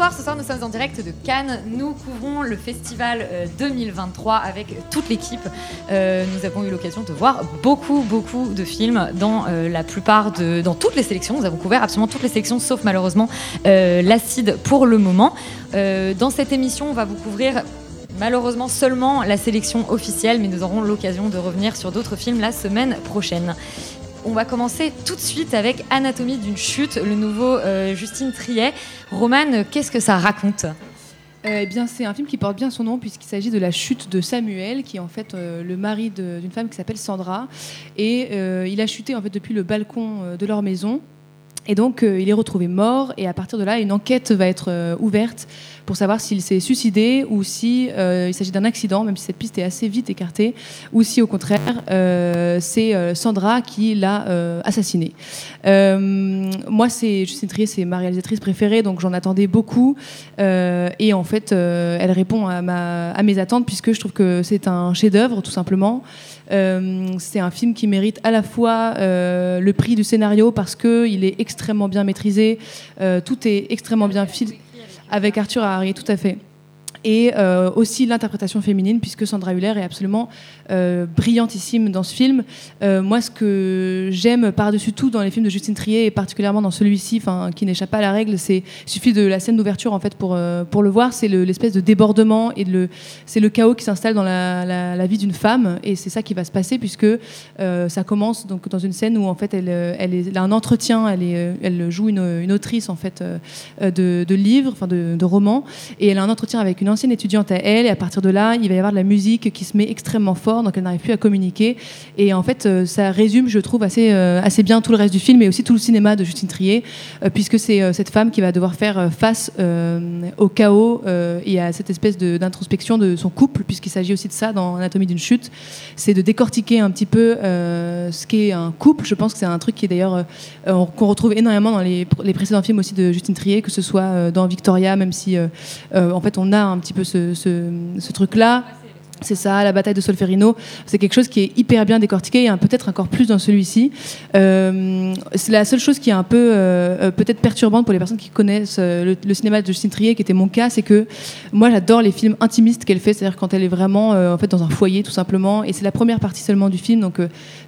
Bonsoir, ce soir nous sommes en direct de Cannes. Nous couvrons le festival euh, 2023 avec toute l'équipe. Euh, nous avons eu l'occasion de voir beaucoup, beaucoup de films dans euh, la plupart de, dans toutes les sélections. Nous avons couvert absolument toutes les sélections, sauf malheureusement euh, l'acide pour le moment. Euh, dans cette émission, on va vous couvrir malheureusement seulement la sélection officielle, mais nous aurons l'occasion de revenir sur d'autres films la semaine prochaine. On va commencer tout de suite avec Anatomie d'une chute, le nouveau euh, Justine Triet. Romane, qu'est-ce que ça raconte? Euh, eh bien, c'est un film qui porte bien son nom puisqu'il s'agit de la chute de Samuel, qui est en fait euh, le mari d'une femme qui s'appelle Sandra, et il a chuté en fait depuis le balcon de leur maison. Et donc, il est retrouvé mort, et à partir de là, une enquête va être ouverte pour savoir s'il s'est suicidé ou si euh, il s'agit d'un accident, même si cette piste est assez vite écartée, ou si au contraire, euh, c'est euh, Sandra qui l'a assassiné. Moi, c'est Justine Trier, c'est ma réalisatrice préférée, donc j'en attendais beaucoup. Et en fait, elle répond à, mes attentes puisque je trouve que c'est un chef-d'œuvre, tout simplement. C'est un film qui mérite à la fois le prix du scénario parce que il est extrêmement bien maîtrisé, tout est extrêmement bien filmé avec Arthur Harry, tout à fait. Et euh, aussi l'interprétation féminine, puisque Sandra Hüller est absolument euh, brillantissime dans ce film. Euh, moi, ce que j'aime par-dessus tout dans les films de Justine Trier, et particulièrement dans celui-ci, qui n'échappe pas à la règle, c'est suffit de la scène d'ouverture en fait pour pour le voir. C'est le- l'espèce de débordement et c'est le chaos qui s'installe dans la, la- vie d'une femme, et c'est ça qui va se passer puisque ça commence donc dans une scène où en fait elle elle, a un entretien, elle est elle joue une, une autrice en fait de, de livres, de, de romans, et elle a un entretien avec une ancienne étudiante à elle, et à partir de là, il va y avoir de la musique qui se met extrêmement fort, donc elle n'arrive plus à communiquer. Et en fait, euh, ça résume, je trouve, assez, euh, assez bien tout le reste du film, et aussi tout le cinéma de Justine Trier, euh, puisque c'est cette femme qui va devoir faire face au chaos et à cette espèce d'introspection de, son couple, puisqu'il s'agit aussi de ça dans Anatomie d'une chute, c'est de décortiquer un petit peu ce qu'est un couple. Je pense que c'est un truc qui est d'ailleurs qu'on retrouve énormément dans les, précédents films aussi de Justine Trier, que ce soit dans Victoria, même si en fait on a un petit peu ce, ce- ce truc-là. C'est ça, la bataille de Solferino. C'est quelque chose qui est hyper bien décortiqué et peut-être encore plus dans celui-ci. Euh, c'est la seule chose qui est un peu euh, euh, peut-être perturbante pour les personnes qui connaissent le, cinéma de Justine Trier, qui était mon cas, c'est que moi j'adore les films intimistes qu'elle fait, c'est-à-dire quand elle est vraiment en fait dans un foyer tout simplement. Et c'est la première partie seulement du film, donc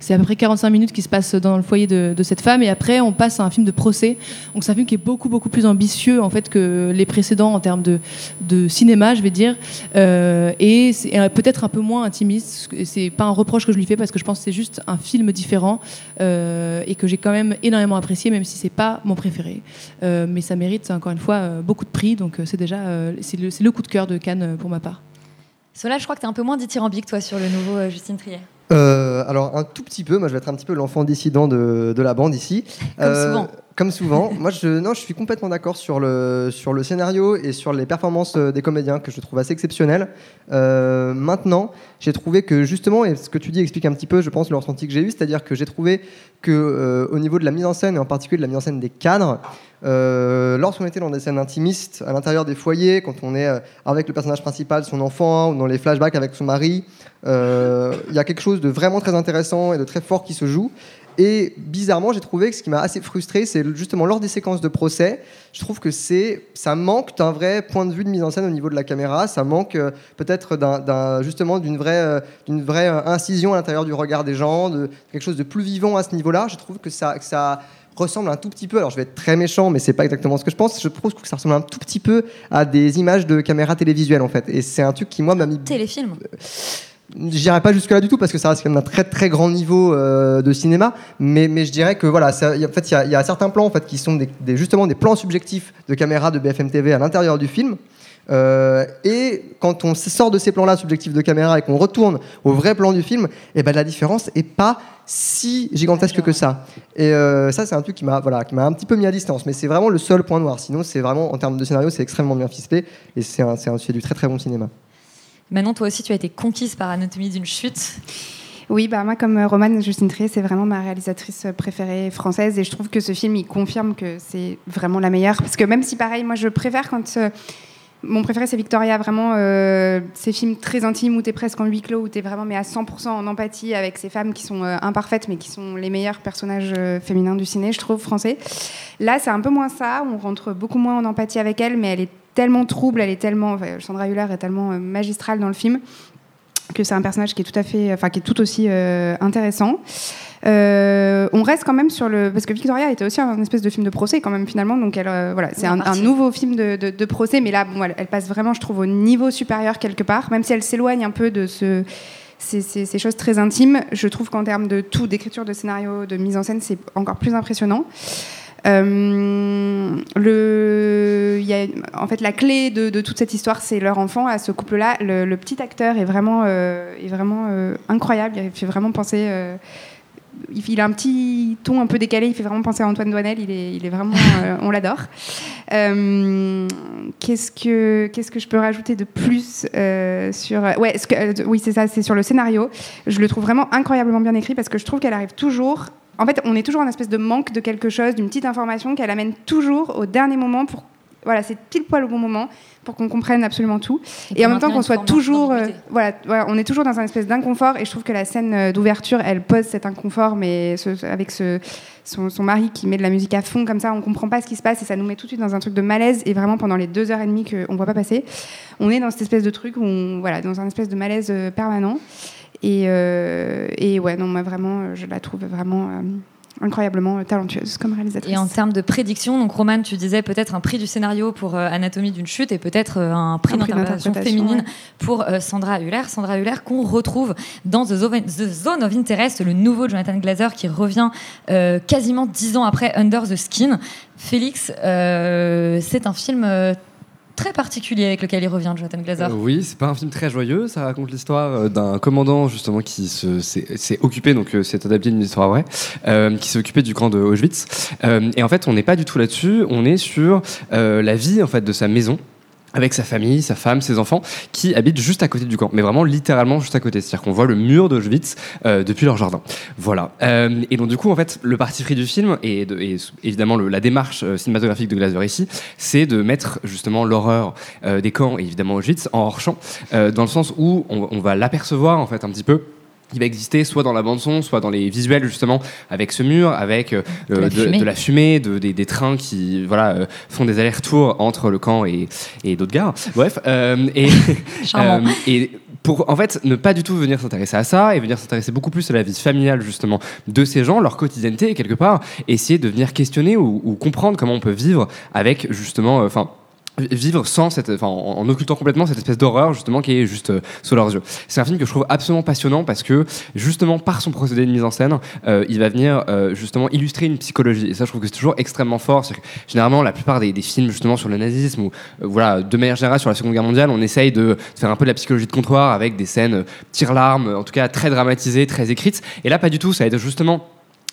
c'est à peu près 45 minutes qui se passe dans le foyer de, cette femme. Et après on passe à un film de procès. Donc c'est un film qui est beaucoup beaucoup plus ambitieux en fait que les précédents en termes de, cinéma, je vais dire. Et c'est peut-être un peu moins intimiste. C'est pas un reproche que je lui fais parce que je pense que c'est juste un film différent euh, et que j'ai quand même énormément apprécié, même si c'est pas mon préféré. Euh, mais ça mérite encore une fois euh, beaucoup de prix, donc c'est déjà c'est le, coup de cœur de Cannes pour ma part. Cela, je crois que tu es un peu moins dithyrambique, toi, sur le nouveau Justine Triet. Euh, alors un tout petit peu, moi je vais être un petit peu l'enfant dissident de, de la bande ici. Comme souvent. Comme souvent. moi je, non, je suis complètement d'accord sur le, sur le scénario et sur les performances euh, des comédiens que je trouve assez exceptionnelles. Euh, maintenant, j'ai trouvé que justement, et ce que tu dis explique un petit peu, je pense, le ressenti que j'ai eu, c'est-à-dire que j'ai trouvé que euh, au niveau de la mise en scène et en particulier de la mise en scène des cadres, euh, lorsqu'on était dans des scènes intimistes à l'intérieur des foyers, quand on est euh, avec le personnage principal, son enfant, ou dans les flashbacks avec son mari, euh, il y a quelque chose de vraiment très intéressant et de très fort qui se joue. Et bizarrement, j'ai trouvé que ce qui m'a assez frustré, c'est justement lors des séquences de procès, je trouve que c'est, ça manque d'un vrai point de vue de mise en scène au niveau de la caméra. Ça manque euh, peut-être d'un, justement d'une vraie, euh, d'une vraie euh, incision à l'intérieur du regard des gens, de quelque chose de plus vivant à ce niveau-là. Je trouve que ça, que ça ressemble un tout petit peu. Alors je vais être très méchant, mais c'est pas exactement ce que je pense. Je trouve que ça ressemble un tout petit peu à des images de caméra télévisuelle en fait. Et c'est un truc qui moi m'a mis Téléfilm. Je dirais pas jusque là du tout parce que ça reste quand même un très très grand niveau euh, de cinéma, mais, je dirais que voilà, y a- en fait il y a, certains plans en fait qui sont justement des plans subjectifs de caméra de BFM TV à l'intérieur du film. Euh, et quand on sort de ces plans-là subjectifs de caméra et qu'on retourne au vrai plan du film, et ben la différence est pas si gigantesque que ça. Et euh, ça, c'est un truc qui m'a voilà, qui m'a un petit peu mis à distance. Mais c'est vraiment le seul point noir. Sinon, c'est vraiment en termes de scénario, c'est extrêmement bien ficelé et c'est un- c'est un- c'est du très très bon cinéma. Manon, toi aussi, tu as été conquise par Anatomie d'une chute. Oui, bah moi comme euh, Romane Justine Trier, c'est vraiment ma réalisatrice euh, préférée française et je trouve que ce film il confirme que c'est vraiment la meilleure parce que même si pareil, moi je préfère quand euh, mon préféré c'est Victoria, vraiment ces films très intimes où tu es presque en huis clos, où tu es vraiment mais à 100% en empathie avec ces femmes qui sont imparfaites mais qui sont les meilleurs personnages féminins du ciné, je trouve français. Là, c'est un peu moins ça, on rentre beaucoup moins en empathie avec elle mais elle est tellement trouble, elle est tellement enfin, Sandra Hüller est tellement euh, magistrale dans le film que c'est un personnage qui est tout à fait, enfin qui est tout aussi euh, intéressant. Euh, on reste quand même sur le parce que Victoria était aussi un espèce de film de procès quand même finalement, donc elle, euh, voilà, c'est un, nouveau film de, de- de procès, mais là, bon, elle, elle passe vraiment, je trouve, au niveau supérieur quelque part, même si elle s'éloigne un peu de ce ces, ces- ces choses très intimes. Je trouve qu'en termes de tout, d'écriture, de scénario, de mise en scène, c'est encore plus impressionnant. Euh, en fait, la clé de, toute cette histoire, c'est leur enfant. À ce couple-là, le, petit acteur est vraiment, euh, euh, incroyable. Il fait vraiment penser. il, a un petit ton un peu décalé. Il fait vraiment penser à Antoine Douanel. Il est, vraiment, on l'adore. Qu'est-ce que, je peux rajouter de plus sur, oui, c'est ça, c'est sur le scénario. Je le trouve vraiment incroyablement bien écrit parce que je trouve qu'elle arrive toujours. En fait, on est toujours en espèce de manque de quelque chose, d'une petite information qu'elle amène toujours au dernier moment pour. Voilà, c'est pile poil au bon moment pour qu'on comprenne absolument tout. Et, en même temps qu'on soit toujours. euh, voilà, voilà, on est toujours dans un espèce d'inconfort et je trouve que la scène euh, d'ouverture, elle pose cet inconfort, mais ce- avec ce, son, son mari qui met de la musique à fond comme ça, on comprend pas ce qui se passe et ça nous met tout de suite dans un truc de malaise et vraiment pendant les deux heures et demie qu'on voit pas passer, on est dans cette espèce de truc où on, voilà, dans un espèce de malaise euh, permanent. Et, euh, et ouais, non, moi vraiment, euh, je la trouve vraiment euh, incroyablement talentueuse comme réalisatrice. Et en termes de prédiction, donc Romane, tu disais peut-être un prix du scénario pour euh, Anatomie d'une chute et peut-être euh, un prix prix d'interprétation féminine ouais. pour euh, Sandra Hüller. Sandra Hüller qu'on retrouve dans The Zone, The Zone of Interest, le nouveau Jonathan Glazer qui revient quasiment dix ans après Under the Skin. Félix, c'est un film très particulier avec lequel il revient, Jonathan Glazer. Euh, oui, c'est pas un film très joyeux. Ça raconte l'histoire euh, d'un commandant justement qui se- s'est occupé, donc euh, c'est adapté d'une histoire vraie, euh, qui s'est occupé du camp de Auschwitz. Et en fait, on n'est pas du tout là-dessus. On est sur la vie en fait de sa maison. Avec sa famille, sa femme, ses enfants, qui habitent juste à côté du camp, mais vraiment littéralement juste à côté. C'est-à-dire qu'on voit le mur d'Auschwitz euh, depuis leur jardin. Voilà. Euh, et donc du coup, en fait, le parti pris du film et, de- et évidemment le- la démarche euh, cinématographique de Glaser ici, c'est de mettre justement l'horreur euh, des camps et évidemment Auschwitz en hors champ, euh, dans le sens où on, on va l'apercevoir en fait un petit peu. Il va exister soit dans la bande son, soit dans les visuels justement, avec ce mur, avec euh, De la fumée. de la fumée, de- des, des trains qui voilà euh, font des allers-retours entre le camp et, et d'autres gares. Bref, euh, et et pour en fait ne pas du tout venir s'intéresser à ça et venir s'intéresser beaucoup plus à la vie familiale justement de ces gens, leur quotidienneté et quelque part essayer de venir questionner ou, ou comprendre comment on peut vivre avec justement, enfin. Vivre sans cette, enfin, en, occultant complètement cette espèce d'horreur justement qui est juste euh, sous leurs yeux. C'est un film que je trouve absolument passionnant parce que justement par son procédé de mise en scène, euh, il va venir euh, justement illustrer une psychologie et ça je trouve que c'est toujours extrêmement fort. Que, Généralement la plupart des, films justement sur le nazisme ou voilà de manière générale sur la Seconde Guerre mondiale, on essaye de faire un peu de la psychologie de comptoir avec des scènes tire-larmes, en tout cas très dramatisées, très écrites. Et là pas du tout, ça va être justement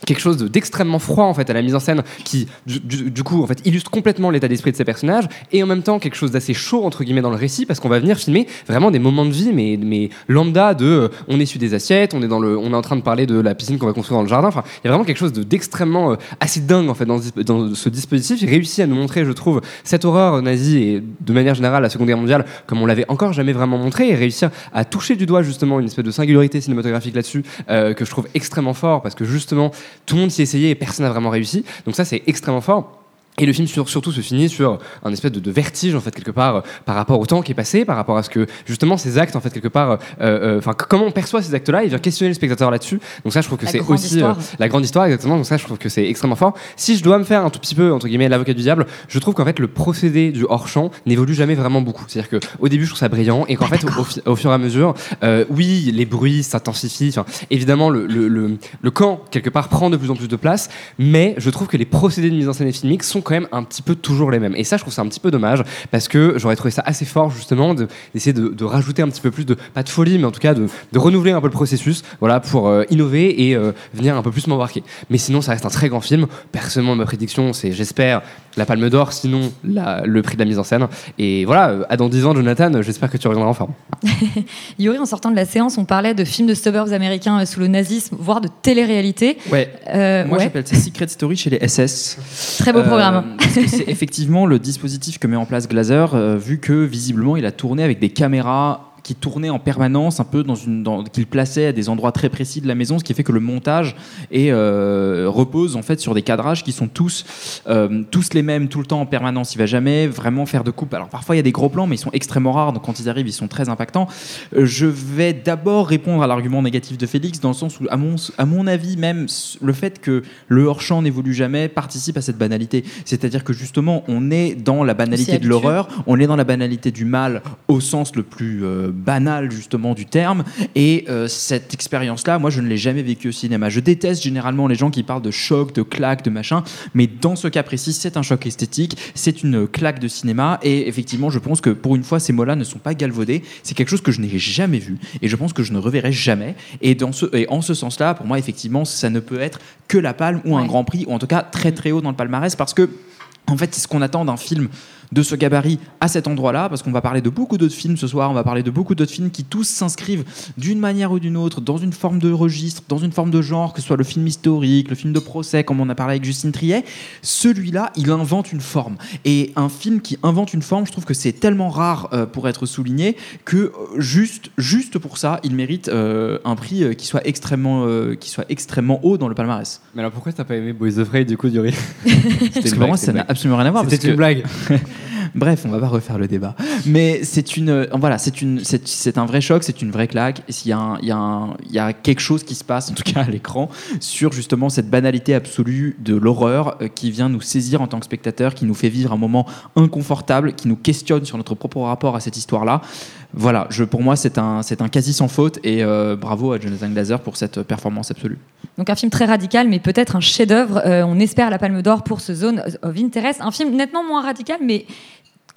quelque chose de- d'extrêmement froid en fait à la mise en scène qui du, coup en fait illustre complètement l'état d'esprit de ces personnages et en même temps quelque chose d'assez chaud entre guillemets dans le récit parce qu'on va venir filmer vraiment des moments de vie mais, mais lambda de euh, on essuie des assiettes on est dans le on est en train de parler de la piscine qu'on va construire dans le jardin. Enfin il y a vraiment quelque chose de- d'extrêmement euh, assez dingue en fait dans, dans ce dispositif. Il réussit à nous montrer je trouve cette horreur nazie et de manière générale la seconde guerre mondiale comme on l'avait encore jamais vraiment montré et réussir à toucher du doigt justement une espèce de singularité cinématographique là-dessus euh, que je trouve extrêmement fort parce que justement tout le monde s'y essayait et personne n'a vraiment réussi. Donc ça c'est extrêmement fort Et le film sur- surtout se finit sur un espèce de, de vertige en fait quelque part euh, par rapport au temps qui est passé, par rapport à ce que justement ces actes en fait quelque part, euh, euh, enfin comment on perçoit ces actes-là, il vient questionner le spectateur là-dessus. Donc ça je trouve que c'est aussi la grande histoire exactement. Donc ça je trouve que c'est extrêmement fort. Si je dois me faire un tout petit peu entre guillemets l'avocat du diable, je trouve qu'en fait le procédé du hors champ n'évolue jamais vraiment beaucoup. C'est-à-dire que au début je trouve ça brillant et qu'en fait au, au fi- au fur et à mesure, oui les bruits s'intensifient. Évidemment le, le, le, le camp quelque part prend de plus en plus de place, mais je trouve que les procédés de mise en scène et filmique sont quand même un petit peu toujours les mêmes. Et ça, je trouve ça un petit peu dommage parce que j'aurais trouvé ça assez fort justement de- d'essayer de, de rajouter un petit peu plus de, pas de folie, mais en tout cas de, de renouveler un peu le processus, voilà, pour euh, innover et euh, venir un peu plus m'embarquer. Mais sinon, ça reste un très grand film. Personnellement, ma prédiction, c'est, j'espère, la Palme d'Or, sinon la- le prix de la mise en scène. Et voilà, euh, à dans 10 ans, Jonathan, j'espère que tu reviendras en forme. Yuri, en sortant de la séance, on parlait de films de suburbs américains sous le nazisme, voire de télé-réalité. Ouais. Euh, Moi, ouais. j'appelle ça Secret Story chez les SS. Très beau Euh, que c'est effectivement le dispositif que met en place Glazer, euh, vu que visiblement il a tourné avec des caméras qui tournaient en permanence, un peu dans une, dans- qu'il plaçait à des endroits très précis de la maison, ce qui fait que le montage est, euh, repose en fait sur des cadrages qui sont tous, euh, tous les mêmes tout le temps en permanence. Il va jamais vraiment faire de coupe. Alors parfois il y a des gros plans, mais ils sont extrêmement rares, donc quand ils arrivent, ils sont très impactants. Euh, je vais d'abord répondre à l'argument négatif de Félix, dans le sens où, à mon, à mon avis, même le fait que le hors-champ n'évolue jamais participe à cette banalité. C'est-à-dire que justement, on est dans la banalité de l'horreur, on est dans la banalité du mal au sens le plus banal justement du terme. Et euh, cette expérience-là, moi, je ne l'ai jamais vécue au cinéma. Je déteste généralement les gens qui parlent de choc, de claque, de machin. Mais dans ce cas précis, c'est un choc esthétique, c'est une claque de cinéma. Et effectivement, je pense que pour une fois, ces mots-là ne sont pas galvaudés. C'est quelque chose que je n'ai jamais vu et je pense que je ne reverrai jamais. Et, dans ce, et en ce sens-là, pour moi, effectivement, ça ne peut être que la palme ou un Ouais. grand prix, ou en tout cas très très haut dans le palmarès parce que en fait, c'est ce qu'on attend d'un film de ce gabarit à cet endroit-là, parce qu'on va parler de beaucoup d'autres films ce soir, on va parler de beaucoup d'autres films qui tous s'inscrivent d'une manière ou d'une autre dans une forme de registre, dans une forme de genre, que ce soit le film historique, le film de procès, comme on a parlé avec Justine Triet. Celui-là, il invente une forme. Et un film qui invente une forme, je trouve que c'est tellement rare euh, pour être souligné que euh, juste, juste pour ça, il mérite euh, un prix euh, qui, soit extrêmement, qui soit extrêmement haut dans le palmarès. Mais alors pourquoi t'as pas aimé Boys Afraid du coup, Yuri? Parce que pour moi, ça n'a absolument rien à voir. C'était que- une blague. Bref, on va pas refaire le débat. Mais c'est une, euh, voilà, c'est une, c'est, un vrai choc, c'est une vraie claque. S'il y a, il y, a il y a quelque chose qui se passe, en tout cas à l'écran, sur justement cette banalité absolue de l'horreur euh, qui vient nous saisir en tant que spectateur, qui nous fait vivre un moment inconfortable, qui nous questionne sur notre propre rapport à cette histoire-là? Voilà, je, pour moi, c'est un, c'est un quasi sans faute. Et euh, bravo à Jonathan Glazer pour cette performance absolue. Donc un film très radical, mais peut-être un chef-d'œuvre. On espère la Palme d'Or pour ce Zone of Interest. Un film nettement moins radical, mais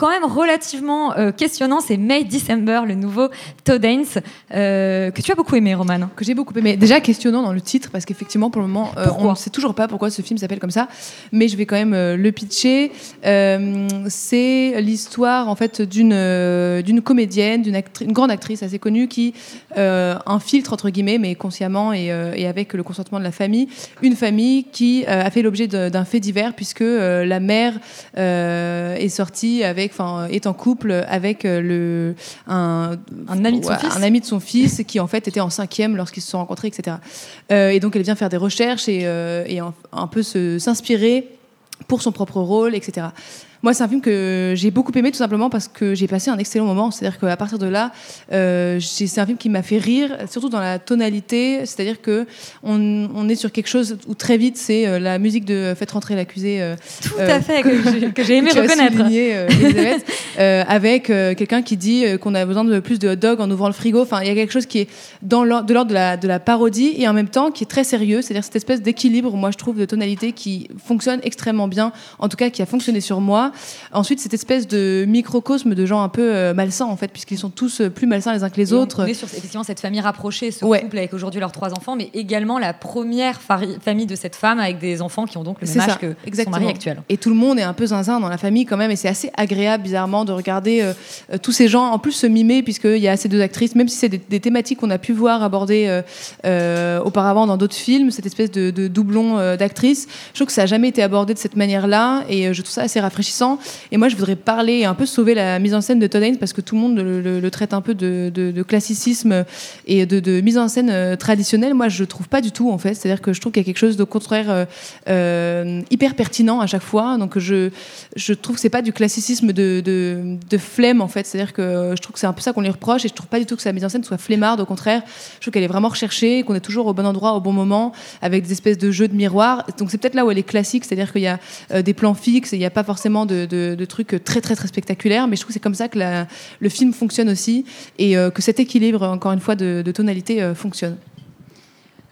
quand même relativement euh, questionnant. C'est May December, le nouveau Todd Haynes, euh, que tu as beaucoup aimé, Roman. que j'ai beaucoup aimé. Déjà questionnant dans le titre parce qu'effectivement pour le moment euh, on ne sait toujours pas pourquoi ce film s'appelle comme ça, mais je vais quand même le pitcher. C'est l'histoire en fait d'une d'une comédienne, d'une une grande actrice assez connue qui infiltre entre guillemets, mais consciemment et, et avec le consentement de la famille, une famille qui a fait l'objet d'un fait divers puisque la mère est sortie avec, enfin est en couple avec euh, le un, Un ami de son ouais, fils. un ami de son fils qui en fait était en cinquième lorsqu'ils se sont rencontrés, etc. Euh, et donc elle vient faire des recherches et, euh, et un, un peu se- s'inspirer pour son propre rôle, etc. Moi, c'est un film que j'ai beaucoup aimé tout simplement parce que j'ai passé un excellent moment. C'est-à-dire qu'à partir de là, euh, c'est un film qui m'a fait rire, surtout dans la tonalité. C'est-à-dire que on, on est sur quelque chose où très vite, c'est euh, la musique de Faites rentrer l'accusé. euh, Tout à fait, que j'ai- que aimé as reconnaître. souligné, avec quelqu'un qui dit qu'on a besoin de plus de hot dog en ouvrant le frigo. Enfin, il y a quelque chose qui est dans de l'ordre de la, de la parodie et en même temps qui est très sérieux. C'est-à-dire cette espèce d'équilibre, moi je trouve, de tonalité qui fonctionne extrêmement bien. En tout cas, qui a fonctionné sur moi. Ensuite, cette espèce de microcosme de gens un peu euh, malsains en fait, puisqu'ils sont tous euh, plus malsains les uns que les Et autres. On est sur effectivement cette famille rapprochée, ce Ouais. couple avec aujourd'hui leurs trois enfants, mais également la première famille de cette femme avec des enfants qui ont donc le même âge ça, que son exactement. mari actuel. Et tout le monde est un peu zinzin dans la famille quand même, et c'est assez agréable bizarrement de regarder euh, tous ces gens en plus se mimer, puisqu'il y a ces deux actrices, même si c'est des, des thématiques qu'on a pu voir abordées euh, euh, auparavant dans d'autres films, cette espèce de, de doublon d'actrices. Je trouve que ça n'a jamais été abordé de cette manière-là, et je trouve ça assez rafraîchissant. Et moi, je voudrais parler un peu sauver la mise en scène de Todd parce que tout le monde le, traite un peu de, classicisme et de, mise en scène euh, traditionnelle. Moi, je trouve pas du tout en fait. C'est-à-dire que je trouve qu'il y a quelque chose de contraire, euh, euh, hyper pertinent à chaque fois. Donc, je, trouve que c'est pas du classicisme de, flemme en fait. C'est-à-dire que je trouve que c'est un peu ça qu'on lui reproche et je trouve pas du tout que sa mise en scène soit flemmarde. Au contraire, je trouve qu'elle est vraiment recherchée, qu'on est toujours au bon endroit au bon moment avec des espèces de jeux de miroirs. Donc, c'est peut-être là où elle est classique, c'est-à-dire qu'il y a des plans fixes et il n'y a pas forcément de, de- de trucs très très très spectaculaires. Mais je trouve que c'est comme ça que la- le film fonctionne aussi et euh, que cet équilibre, encore une fois, de, de tonalité euh, fonctionne.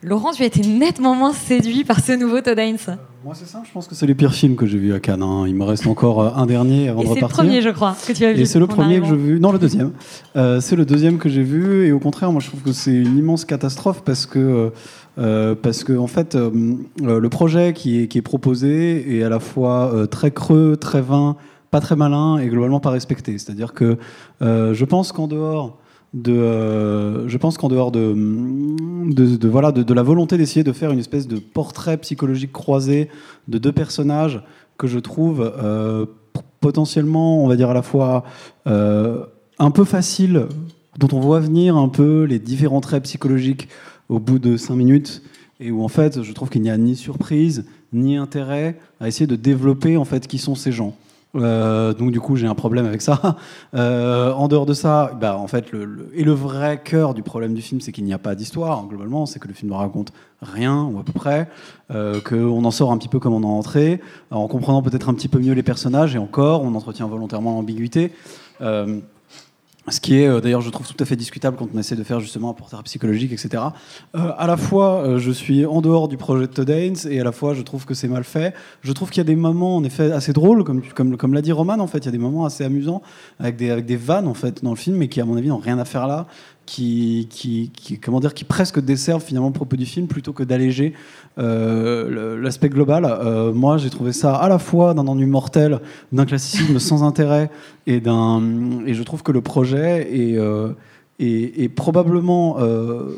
Laurent, tu as été nettement moins séduit par ce nouveau Todd Haynes. Moi, c'est ça. Je pense que c'est les pires films que j'ai vus à Cannes. hein. Il me reste encore euh, un dernier avant Et de c'est le repartir. premier, je crois, que tu as vu Et c'est le premier que j'ai vu. Non, le deuxième. Euh, c'est le deuxième que j'ai vu. Et au contraire, moi, je trouve que c'est une immense catastrophe parce que. Euh, parce que en fait, euh, euh, le projet qui est, proposé est à la fois très creux, très vain, pas très malin et globalement pas respecté. C'est-à-dire que je pense qu'en dehors de, je pense qu'en dehors de, voilà, de, la volonté d'essayer de faire une espèce de portrait psychologique croisé de deux personnages que je trouve potentiellement, on va dire à la fois un peu facile, dont on voit venir un peu les différents traits psychologiques au bout de cinq minutes, et où en fait, je trouve qu'il n'y a ni surprise ni intérêt à essayer de développer en fait qui sont ces gens. Euh, donc du coup j'ai un problème avec ça. Euh, en dehors de ça, bah, en fait le, et le vrai cœur du problème du film c'est qu'il n'y a pas d'histoire globalement, c'est que le film ne raconte rien ou à peu près, euh, qu'on en sort un petit peu comme on en est entré, en comprenant peut-être un petit peu mieux les personnages et encore on entretient volontairement l'ambiguïté. Ce qui est euh, d'ailleurs, je trouve tout à fait discutable quand on essaie de faire justement un portrait psychologique, etc. Euh, à la fois, euh, je suis en dehors du projet de Todd Haynes et à la fois, je trouve que c'est mal fait. Je trouve qu'il y a des moments, en effet, assez drôles, comme, comme, comme l'a dit Roman, en fait, il y a des moments assez amusants avec des, avec des vannes, en fait, dans le film, mais qui, à mon avis, n'ont rien à faire là. Qui, comment dire, qui presque desservent finalement le propos du film plutôt que d'alléger euh, l'aspect global. Euh, moi, j'ai trouvé ça à la fois d'un ennui mortel, d'un classicisme sans intérêt, et, et je trouve que le projet est, euh, probablement.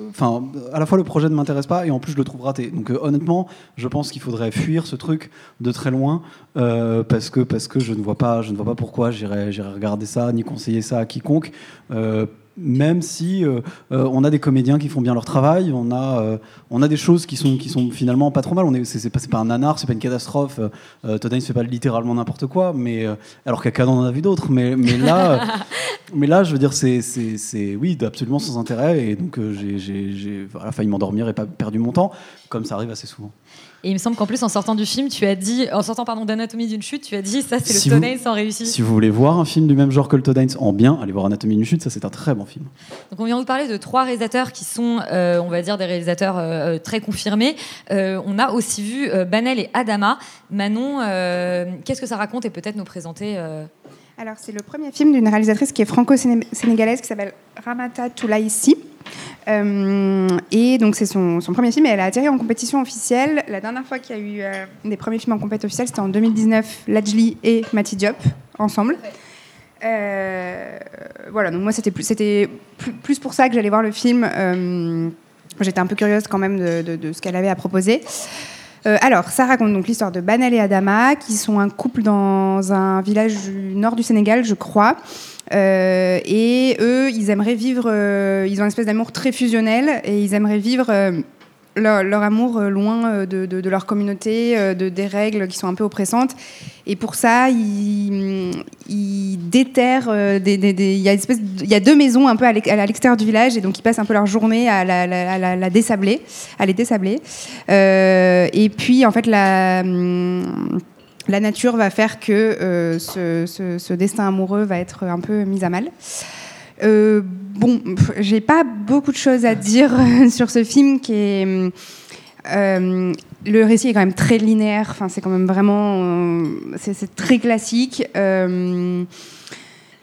Enfin, à la fois le projet ne m'intéresse pas, et en plus je le trouve raté. Donc honnêtement, je pense qu'il faudrait fuir ce truc de très loin, parce, que, parce que je ne vois pas, je ne vois pas pourquoi j'irais regarder ça, ni conseiller ça à quiconque. Même si euh, euh, on a des comédiens qui font bien leur travail, on a, euh, on a des choses qui sont, qui sont finalement pas trop mal. On est, c'est, c'est pas, c'est pas un nanar, c'est pas une catastrophe. Euh, Todd Haynes fait pas littéralement n'importe quoi, mais alors qu'à Cannes on en a vu d'autres. Mais, mais là, mais là, je veux dire, c'est, c'est, c'est oui, absolument sans intérêt. Et donc j'ai, j'ai, j'ai voilà, failli m'endormir et pas perdu mon temps, comme ça arrive assez souvent. Et il me semble qu'en plus, en sortant du film, tu as dit, en sortant pardon d'Anatomie d'une chute, tu as dit ça, c'est Si le vous- Todd Haynes en réussi. Si vous voulez voir un film du même genre que le Haynes en bien, allez voir Anatomie d'une chute, ça c'est un très bon film. Donc on vient de parler de trois réalisateurs qui sont, euh, on va dire, des réalisateurs euh, très confirmés. Euh, on a aussi vu euh, Banel et Adama. Manon, euh, qu'est-ce que ça raconte et peut-être nous présenter euh, Alors, c'est le premier film d'une réalisatrice qui est franco-sénégalaise qui s'appelle Ramata Toulaïsi. Euh, et donc, c'est son, son premier film et elle a atterri en compétition officielle. La dernière fois qu'il y a eu euh, des premiers films en compétition officielle, c'était en 2019, Lajli et Mati Diop ensemble. Euh, voilà, donc moi, c'était plus, c'était plus, plus pour ça que j'allais voir le film. Euh, J'étais un peu curieuse quand même de, de- de ce qu'elle avait à proposer. Euh, alors, ça raconte donc l'histoire de Banel et Adama, qui sont un couple dans un village du nord du Sénégal, je crois. Euh, et eux, ils aimeraient vivre, euh, ils ont une espèce d'amour très fusionnel, et ils aimeraient vivre leur, amour euh, loin euh, de, leur communauté, euh, de, des règles qui sont un peu oppressantes. Et pour ça, ils, ils déterrent il y a espèce il y a deux maisons un peu à l'ex- à l'extérieur du village, et donc ils passent un peu leur journée à la, désabler, à les désabler. Et puis, en fait, la, la nature va faire que ce destin amoureux va être un peu mis à mal. Euh, bon, j'ai pas beaucoup de choses à dire sur ce film qui est. euh, le récit est quand même très linéaire. Enfin, c'est quand même vraiment, euh, c'est très classique.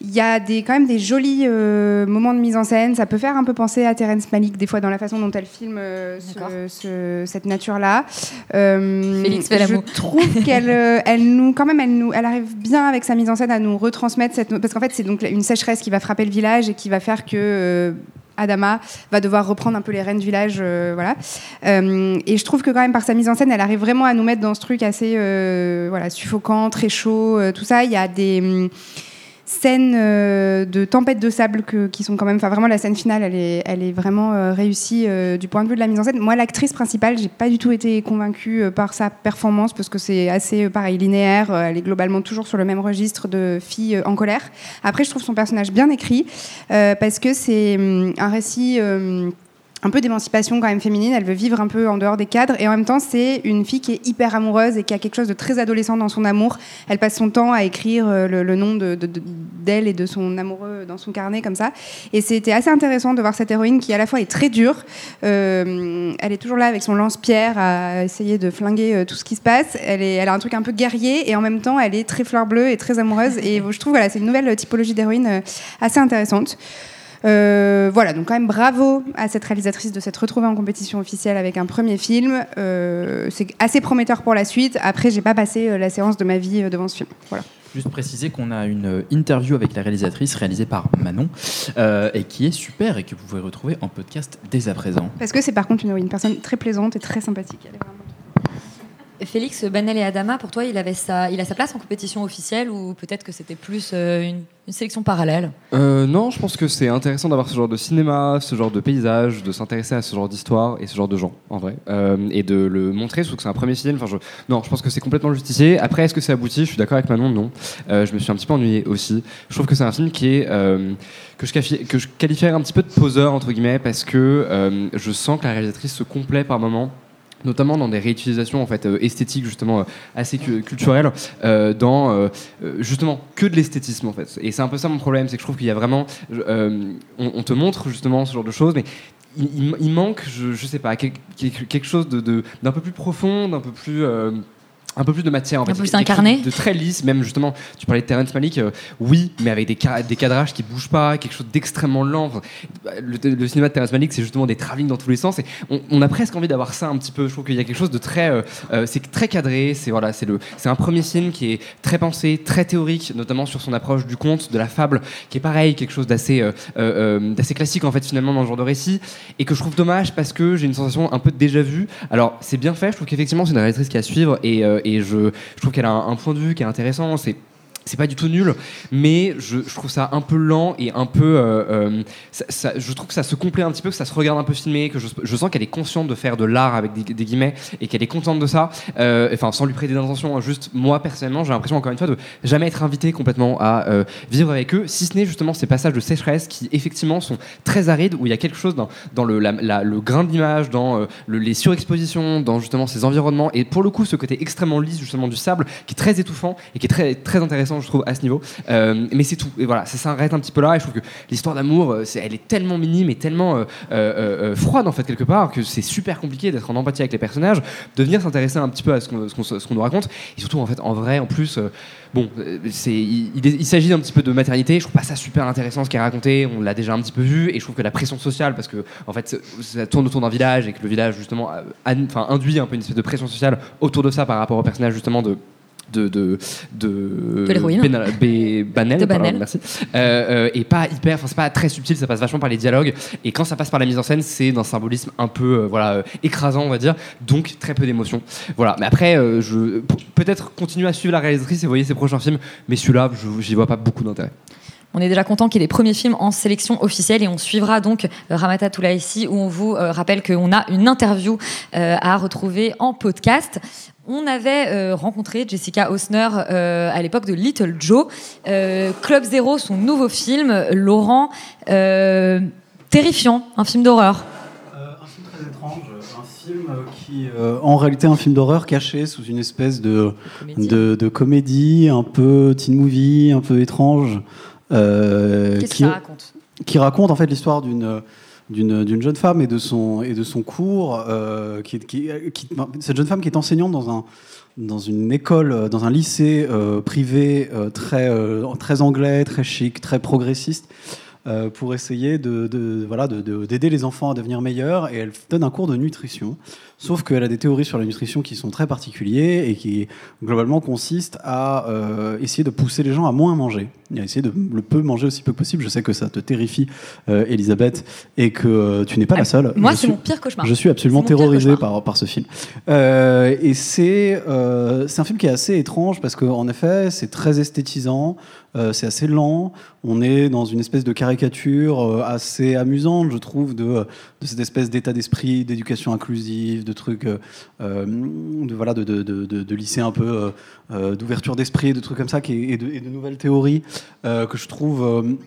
Il y a des, quand même des jolis euh, moments de mise en scène. Ça peut faire un peu penser à Terrence Malick des fois dans la façon dont elle filme euh, ce- ce- cette nature-là. Euh, Félix. Je trouve qu'elle, euh, elle nous, quand même, elle nous, elle arrive bien avec sa mise en scène à nous retransmettre cette, parce qu'en fait c'est donc une sécheresse qui va frapper le village et qui va faire que Adama va devoir reprendre un peu les rênes du village, euh, voilà. Euh, et je trouve que quand même par sa mise en scène, elle arrive vraiment à nous mettre dans ce truc assez, euh, voilà, suffocant, très chaud, tout ça. Il y a des hum, scènes euh, de tempête de sable qui sont quand même, enfin vraiment la scène finale, elle est, elle est vraiment euh, réussie euh, du point de vue de la mise en scène. Moi, l'actrice principale, j'ai pas du tout été convaincue par sa performance parce que c'est assez pareil linéaire. Elle est globalement toujours sur le même registre de fille en colère. Après, je trouve son personnage bien écrit parce que c'est hum, un récit. Un peu d'émancipation quand même féminine, elle veut vivre un peu en dehors des cadres et en même temps c'est une fille qui est hyper amoureuse et qui a quelque chose de très adolescent dans son amour. Elle passe son temps à écrire euh, le, nom de- de- de- d'elle et de son amoureux dans son carnet comme ça. Et c'était assez intéressant de voir cette héroïne qui à la fois est très dure, euh, elle est toujours là avec son lance-pierre à essayer de flinguer euh, tout ce qui se passe. Elle, elle a un truc un peu guerrier et en même temps elle est très fleur bleue et très amoureuse. Et je trouve voilà c'est une nouvelle typologie d'héroïne assez intéressante. Euh, voilà, donc quand même bravo à cette réalisatrice de s'être retrouvée en compétition officielle avec un premier film. Euh, c'est assez prometteur pour la suite. Après, j'ai pas passé euh, la séance de ma vie devant ce film. Voilà. Juste préciser qu'on a une interview avec la réalisatrice réalisée par Manon euh, et qui est super et que vous pouvez retrouver en podcast dès à présent. Parce que c'est par contre une, une personne très plaisante et très sympathique. Elle est vraiment- Félix, Banel et Adama, pour toi, il, avait sa, il a sa place en compétition officielle ou peut-être que c'était plus euh, une, sélection parallèle Euh, non, je pense que c'est intéressant d'avoir ce genre de cinéma, ce genre de paysage, de s'intéresser à ce genre d'histoire et ce genre de gens, en vrai. Euh, et de le montrer, surtout que c'est un premier film. Non, je pense que c'est complètement justifié. Après, est-ce que c'est abouti? Je suis d'accord avec Manon, non. Je me suis un petit peu ennuyé aussi. Je trouve que c'est un film qui est. que, je que je qualifierais un petit peu de poseur, entre guillemets, parce que je sens que la réalisatrice se complaît par moments notamment dans des réutilisations en fait euh, esthétiques justement euh, assez cu- culturelles euh, dans justement que de l'esthétisme en fait. Et c'est un peu ça mon problème c'est que je trouve qu'il y a vraiment on, te montre justement ce genre de choses mais il, manque je, je sais pas quel- quelque, quelque chose de- de- d'un peu plus profond d'un peu plus un peu plus de matière en fait. peu plus incarné. de très lisse même justement tu parlais de Terrence Malick euh, oui mais avec des, ca- des cadrages qui bougent pas quelque chose d'extrêmement lent Enfin, le, le cinéma de Terrence Malick c'est justement des travelling dans tous les sens et on, on a presque envie d'avoir ça un petit peu je trouve qu'il y a quelque chose de très euh, euh, c'est très cadré c'est voilà c'est le c'est un premier film qui est très pensé très théorique notamment sur son approche du conte de la fable qui est pareil quelque chose d'assez euh, d'assez classique en fait finalement dans ce genre de récit et que je trouve dommage parce que j'ai une sensation un peu de déjà vu alors c'est bien fait je trouve qu'effectivement c'est une réalisatrice qui est à suivre et, et je, trouve qu'elle a un, point de vue qui est intéressant c'est pas du tout nul, mais je, trouve ça un peu lent et un peu. euh, euh, je trouve que ça se complète un petit peu, que ça se regarde un peu filmé, que je, sens qu'elle est consciente de faire de l'art avec des, guillemets et qu'elle est contente de ça. Euh, Enfin, sans lui prêter d'intention, hein, juste moi personnellement, j'ai l'impression encore une fois de jamais être invité complètement à vivre avec eux, si ce n'est justement ces passages de sécheresse qui effectivement sont très arides, où il y a quelque chose dans, le, grain de l'image, dans le- les surexpositions, dans justement ces environnements, et pour le coup ce côté extrêmement lisse justement du sable, qui est très étouffant et qui est très, très intéressant je trouve à ce niveau. Euh, mais c'est tout, et voilà, ça s'arrête un petit peu là, et je trouve que l'histoire d'amour, euh, elle est tellement minime et tellement euh, froide en fait quelque part, que c'est super compliqué d'être en empathie avec les personnages, de venir s'intéresser un petit peu à ce qu'on nous raconte, et surtout en fait en vrai en plus... Bon, c'est, il, s'agit d'un petit peu de maternité. Je trouve pas ça super intéressant ce qui est raconté. On l'a déjà un petit peu vu, et je trouve que la pression sociale, parce que en fait, ça- tourne autour d'un village et que le village justement, induit un peu une espèce de pression sociale autour de ça par rapport au personnage justement de de de de, De l'héroïne. Benal- B- Banel, De pardon, Banel. merci. Euh, euh, et pas hyper enfin c'est pas très subtil ça passe vachement par les dialogues. Et quand ça passe par la mise en scène c'est d'un symbolisme un peu euh, voilà écrasant on va dire donc très peu d'émotion. Voilà. Mais après je peut-être continuer à suivre la réalisatrice et voyer ses prochains films mais celui-là j'y vois pas beaucoup d'intérêt On est déjà content qu'il y ait des premiers films en sélection officielle et on suivra donc euh, Ramata Toulaïsi où on vous euh, rappelle qu'on a une interview euh, à retrouver en podcast. On avait rencontré Jessica Osner euh, à l'époque de Little Joe. Club Zero, son nouveau film, Laurent, euh, terrifiant, un film d'horreur. Très étrange, un film qui, euh, en réalité, un film d'horreur caché sous une espèce de de, de comédie, un peu teen movie, un peu étrange. Euh, que qui, ça raconte qui raconte en fait l'histoire d'une d'une jeune femme et de son et de son cours euh, qui, qui, qui- cette jeune femme qui est enseignante dans un dans une école euh, dans un lycée euh, privé euh, très très anglais très chic très progressiste pour essayer de, de- voilà, de- de- d'aider les enfants à devenir meilleurs. Et elle donne un cours de nutrition. Sauf qu'elle a des théories sur la nutrition qui sont très particuliers et qui globalement consistent à euh, essayer de pousser les gens à moins manger, et à essayer de le peu manger aussi peu que possible. Je sais que ça te terrifie, euh, Elisabeth, et que euh, tu n'es pas la seule. moi, c'est mon pire cauchemar. Je suis absolument terrorisé par, par ce film. Et c'est c'est un film qui est assez étrange parce qu'en effet, c'est très esthétisant, euh, c'est assez lent. On est dans une espèce de caricature euh, assez amusante, je trouve, de, de cette espèce d'état d'esprit, d'éducation inclusive, de trucs, euh, euh, de, voilà, de, de, un peu euh, d'ouverture d'esprit, de trucs comme ça, et, de, nouvelles théories que je trouve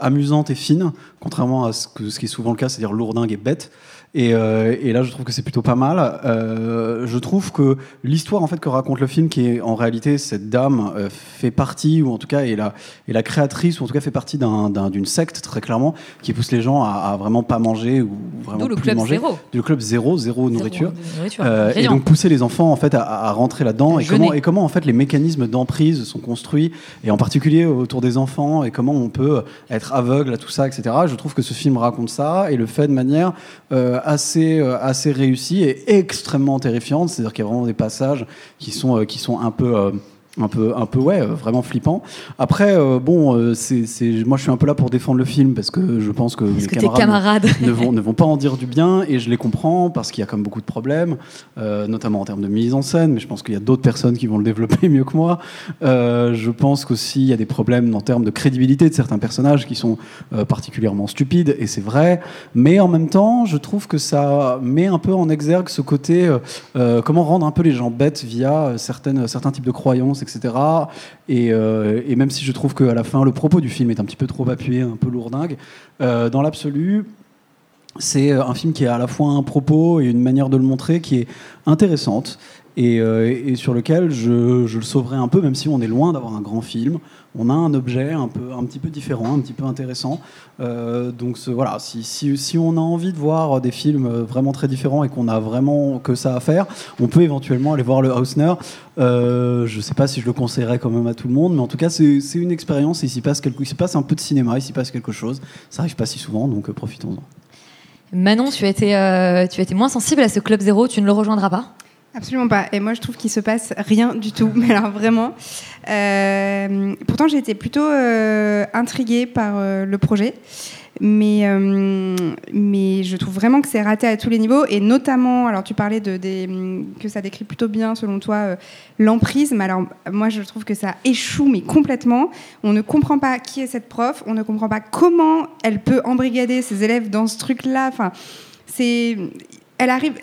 amusantes et fines, contrairement à ce, que, ce qui est souvent le cas, c'est-à-dire lourdingue et bête. Et, euh, et là, je trouve que c'est plutôt pas mal. Euh, je trouve que l'histoire en fait que raconte le film, qui est en réalité cette dame euh, fait partie, ou en tout cas est la, est la créatrice, ou en tout cas fait partie d'un- d'un- d'une secte très clairement, qui pousse les gens à, à vraiment pas manger ou vraiment D'où le plus club manger. zéro. Du club zéro, zéro nourriture. nourriture, et donc pousser les enfants en fait à, à rentrer là-dedans et comment, et comment en fait les mécanismes d'emprise sont construits et en particulier autour des enfants et comment on peut être aveugle à tout ça, etc. Je trouve que ce film raconte ça et le fait de manière assez euh, assez réussie et extrêmement terrifiante. C'est-à-dire qu'il y a vraiment des passages qui sont euh, qui sont un peu euh, un peu, un peu ouais, vraiment flippant. Après, euh, bon, euh, c'est, moi je suis un peu là pour défendre le film parce que je pense que mes que tes camarades. ne, vont, ne vont pas en dire du bien et je les comprends parce qu'il y a comme beaucoup de problèmes, euh, notamment en termes de mise en scène, mais je pense qu'il y a d'autres personnes qui vont le développer mieux que moi. Je pense qu'aussi il y a des problèmes en termes de crédibilité de certains personnages qui sont particulièrement stupides et c'est vrai, mais en même temps, je trouve que ça met un peu en exergue ce côté comment rendre un peu les gens bêtes via certaines, certains types de croyances, etc. Et, euh, et même si je trouve qu'à la fin, le propos du film est un petit peu trop appuyé, un peu lourdingue, euh, dans l'absolu, c'est euh, un film qui a à la fois un propos et une manière de le montrer qui est intéressante et, et sur lequel je, je le sauverai un peu, même si on est loin d'avoir un grand film. On a un objet un, peu, un petit peu différent, un petit peu intéressant. Euh, donc voilà, si, si, on a envie de voir des films euh, vraiment très différents et qu'on a vraiment que ça à faire, on peut éventuellement aller voir le Hausner. Euh, je ne sais pas si je le conseillerais quand même à tout le monde, mais en tout cas c'est une expérience. Il s'y passe, quelque, passe un peu de cinéma, il s'y passe quelque chose. Ça arrive pas si souvent, donc profitons-en. Manon, tu as, été, tu as été moins sensible à ce club zéro, tu ne le rejoindras pas? Absolument pas. Et moi, je trouve qu'il se passe rien du tout. Mais alors vraiment. Euh, pourtant, j'ai été plutôt euh, intriguée par euh, le projet. Mais, mais je trouve vraiment que c'est raté à tous les niveaux. Et notamment, alors tu parlais de, que ça décrit plutôt bien, selon toi, l'emprise. Mais alors, moi, je trouve que ça échoue, mais complètement. On ne comprend pas qui est cette prof. On ne comprend pas comment elle peut embrigader ses élèves dans ce truc-là. Enfin, c'est elle arrive.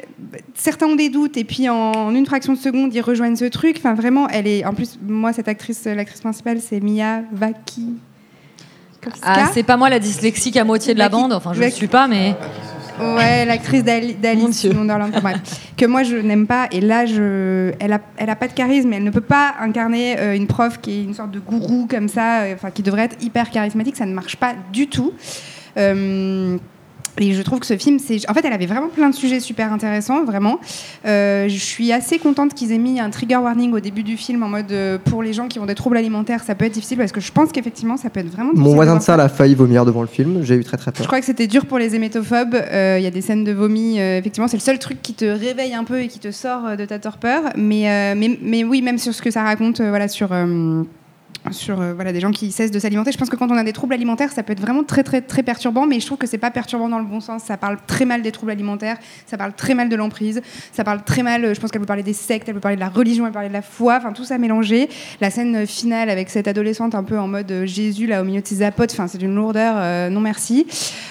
Certains ont des doutes et puis en, une fraction de seconde ils rejoignent ce truc. Enfin vraiment, elle est. En plus, moi cette actrice, l'actrice principale, c'est Mia Vaki. Ah, c'est pas moi la dyslexique à moitié de la bande, enfin je ne suis pas, mais. Ouais, l'actrice d'Ali- d'Alice Wonderland, que moi je n'aime pas. Et là, je, elle a, elle a pas de charisme. Elle ne peut pas incarner euh, une prof qui est une sorte de gourou comme ça, euh, qui devrait être hyper charismatique. Ça ne marche pas du tout. Euh, et je trouve que ce film, c'est. En fait, elle avait vraiment plein de sujets super intéressants, vraiment. Euh, je suis assez contente qu'ils aient mis un trigger warning au début du film en mode euh, pour les gens qui ont des troubles alimentaires, ça peut être difficile parce que je pense qu'effectivement, ça peut être vraiment difficile. Mon voisin de salle a failli vomir devant le film. J'ai eu très très je peur. crois que c'était dur pour les hémétophobes. Euh, Il y a des scènes de vomi. effectivement, c'est le seul truc qui te réveille un peu et qui te sort de ta torpeur. Mais, mais, mais oui, même sur ce que ça raconte, voilà, sur. Sur euh, voilà, des gens qui cessent de s'alimenter. Je pense que quand on a des troubles alimentaires, ça peut être vraiment très très très perturbant, mais je trouve que c'est pas perturbant dans le bon sens. Ça parle très mal des troubles alimentaires, ça parle très mal de l'emprise, ça parle très mal. euh, Je pense qu'elle peut parler des sectes, elle peut parler de la religion, elle peut parler de la foi, enfin tout ça mélangé. La scène finale avec cette adolescente un peu en mode euh, Jésus là au milieu de ses apotes, enfin c'est d'une lourdeur. non merci.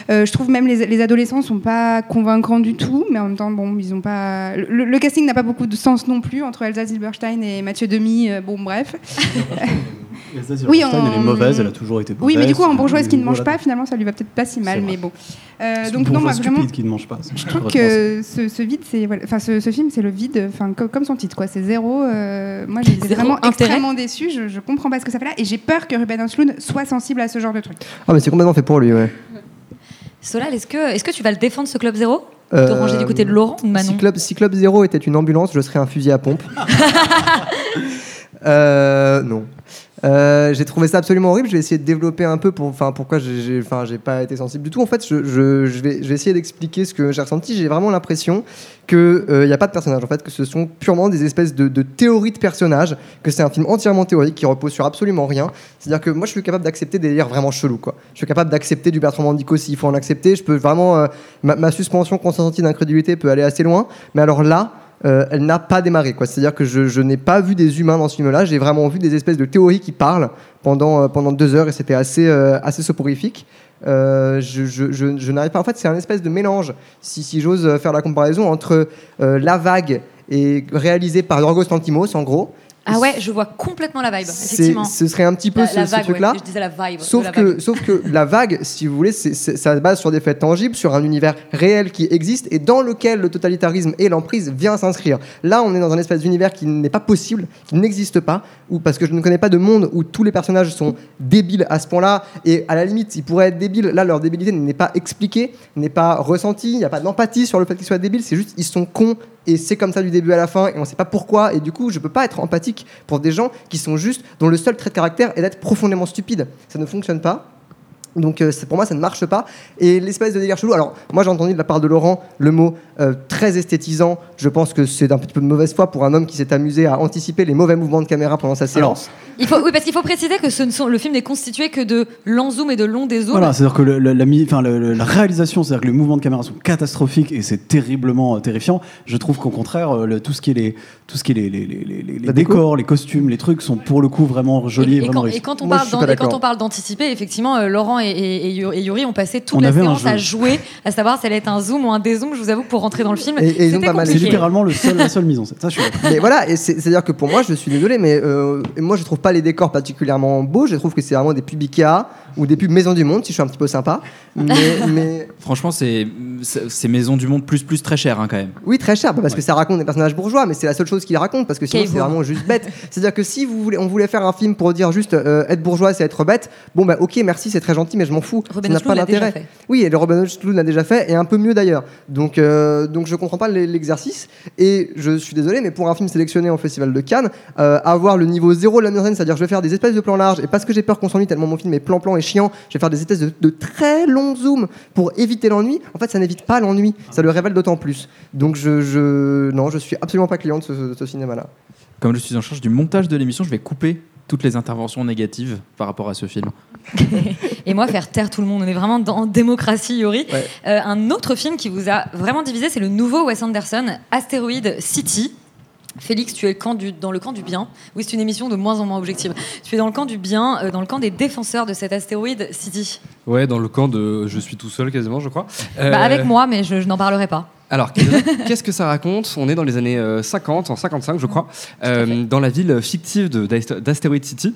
Je trouve même les, les adolescents sont pas convaincants du tout, mais en même temps bon ils ont pas. Le, le casting n'a pas beaucoup de sens non plus entre Elsa Silberstein et Mathieu euh, bon bref. Elsa Oui, en- elle est mauvaise, elle a toujours été mauvaise. Oui, mais du coup, en bourgeoise qui ne mange Voilà. pas, finalement, ça lui va peut-être pas si mal, mais bon. Euh, donc non, moi vraiment, qui ne mange pas. c'est je trouve que ce, ce vide, c'est, enfin, ce, ce film, c'est le vide, enfin, comme, comme son titre, quoi. C'est zéro. euh, moi, j'étais vraiment intérêt. extrêmement déçue. Je, je comprends pas ce que ça fait là, et j'ai peur que Ruben Östlund soit sensible à ce genre de truc. Ah, mais c'est complètement fait pour lui, ouais. Solal, est-ce que, est que tu vas le défendre ce club zéro? Te Euh, ranger du côté de Laurent ou Manon? si Club, si Club Zéro était une ambulance, je serais un fusil à pompe. Euh, non. Euh, j'ai trouvé ça absolument horrible. Je vais essayer de développer un peu pour, enfin, pourquoi j'ai, enfin, j'ai pas été sensible du tout. En fait, je, je- vais, je vais essayer d'expliquer ce que j'ai ressenti. J'ai vraiment l'impression qu'il n'y a pas de personnage, en fait, que ce sont purement des espèces de, de théories de personnages, que c'est un film entièrement théorique qui repose sur absolument rien. C'est-à-dire que moi, je suis capable d'accepter des délires vraiment chelous, quoi. Je suis capable d'accepter du Bertrand Mandico s'il faut en accepter. Je peux vraiment, euh, ma, ma suspension consentie d'incrédulité peut aller assez loin. Mais alors là, euh, elle n'a pas démarré. C'est-à-dire que je, n'ai pas vu des humains dans ce film-là, j'ai vraiment vu des espèces de théories qui parlent pendant, euh, pendant deux heures et c'était assez, euh, assez soporifique. Je je, je- n'arrive pas. En fait, c'est un espèce de mélange, si, si j'ose faire la comparaison, entre La Vague et réalisé par Yorgos Lanthimos, en gros. Ah ouais, je vois complètement la vibe, C'est- effectivement. ce serait un petit peu La- ce, truc-là. ouais, je disais la vibe. Sauf la que, vague. sauf que la vague, si vous voulez, ça se base sur des faits tangibles, sur un univers réel qui existe et dans lequel le totalitarisme et l'emprise vient s'inscrire. Là, on est dans un espèce d'univers qui n'est pas possible, qui n'existe pas, ou parce que je ne connais pas de monde où tous les personnages sont débiles à ce point-là, et à la limite, ils pourraient être débiles. Là, leur débilité n'est pas expliquée, n'est pas ressentie, il n'y a pas d'empathie sur le fait qu'ils soient débiles, c'est juste ils sont cons et c'est comme ça du début à la fin et on ne sait pas pourquoi et du coup je peux pas être empathique pour des gens qui sont juste dont le seul trait de caractère est d'être profondément stupide. Ça ne fonctionne pas donc euh, pour moi ça ne marche pas. Et l'espèce de délire chelou alors moi j'ai entendu de la part de Laurent le mot euh, très esthétisant. Je pense que c'est d'un petit peu de mauvaise foi pour un homme qui s'est amusé à anticiper les mauvais mouvements de caméra pendant sa séance. Il faut, oui, parce qu'il faut préciser que ce ne sont, le film n'est constitué que de longs zooms et de longs dézooms. Voilà, c'est-à-dire que le- le- la, mi- enfin, le- le- la réalisation, c'est-à-dire que les mouvements de caméra sont catastrophiques et c'est terriblement euh, terrifiant. Je trouve qu'au contraire, euh, le- tout ce qui est les, tout ce qui est les, les- les- les- décors, les costumes, les trucs sont pour le coup vraiment jolis et, Et, et vraiment quand, et quand on Moi, parle quand on parle d'anticiper, effectivement, euh, Laurent et, et- et Yuri- ont passé toute On la séance à jouer, à savoir si elle est un zoom ou un dézoom. Je vous avoue, pour rentrer dans le film, Et- et ils ont c'était pas mal C'est littéralement le seul, la seule mise en scène. Ça, je suis mais voilà, et c'est-à-dire que pour moi, je suis désolé, mais euh, moi je trouve pas les décors particulièrement beaux. Je trouve que c'est vraiment des pubs Ikea ou des pubs Maison du Monde, si je suis un petit peu sympa. Mais, mais Franchement, c'est Maison du Monde plus plus très cher hein, quand même. oui, très cher, parce que ça raconte des personnages bourgeois, mais c'est la seule chose qu'ils racontent, parce que sinon c'est vraiment juste bête. C'est-à-dire que si vous voulez, on voulait faire un film pour dire juste euh, être bourgeois, c'est être bête, bon bah ok, merci, c'est très gentil, mais je m'en fous. Robin ça n'a Hood pas l'a déjà d'intérêt. fait. Oui, et le Robin Hood l'a déjà fait, et un peu mieux d'ailleurs. Donc, euh, donc je comprends pas l'e- l'exercice, et je suis désolé, mais pour un film sélectionné au Festival de Cannes, euh, avoir le niveau zéro de la mise en scène, c'est-à-dire je vais faire des espèces de plans larges, et parce que j'ai peur qu'on s'ennuie tellement mon film est plan-plan et chiant, je vais faire des espèces de, de très longs zooms pour éviter l'ennui. En fait, ça n'évite pas l'ennui, ça le révèle d'autant plus. Donc je, je, non, je suis absolument pas client de ce, de ce cinéma-là. Comme je suis en charge du montage de l'émission, je vais couper toutes les interventions négatives par rapport à ce film. Et moi, faire taire tout le monde. On est vraiment dans démocratie. Ouais. Euh, un autre film qui vous a vraiment divisé, c'est le nouveau Wes Anderson, Asteroid City. Félix, tu es le camp du- dans le camp du bien. Oui, c'est une émission de moins en moins objective. Tu es dans le camp du bien, euh, dans le camp des défenseurs de cet astéroïde City. Ouais, dans le camp de je suis tout seul quasiment, je crois. Euh, Bah, avec moi, mais je, je n'en parlerai pas. Alors, qu'est- qu'est-ce que ça raconte? On est dans les années euh, 50, en 55, je crois, euh, dans la ville fictive d'Asteroid City.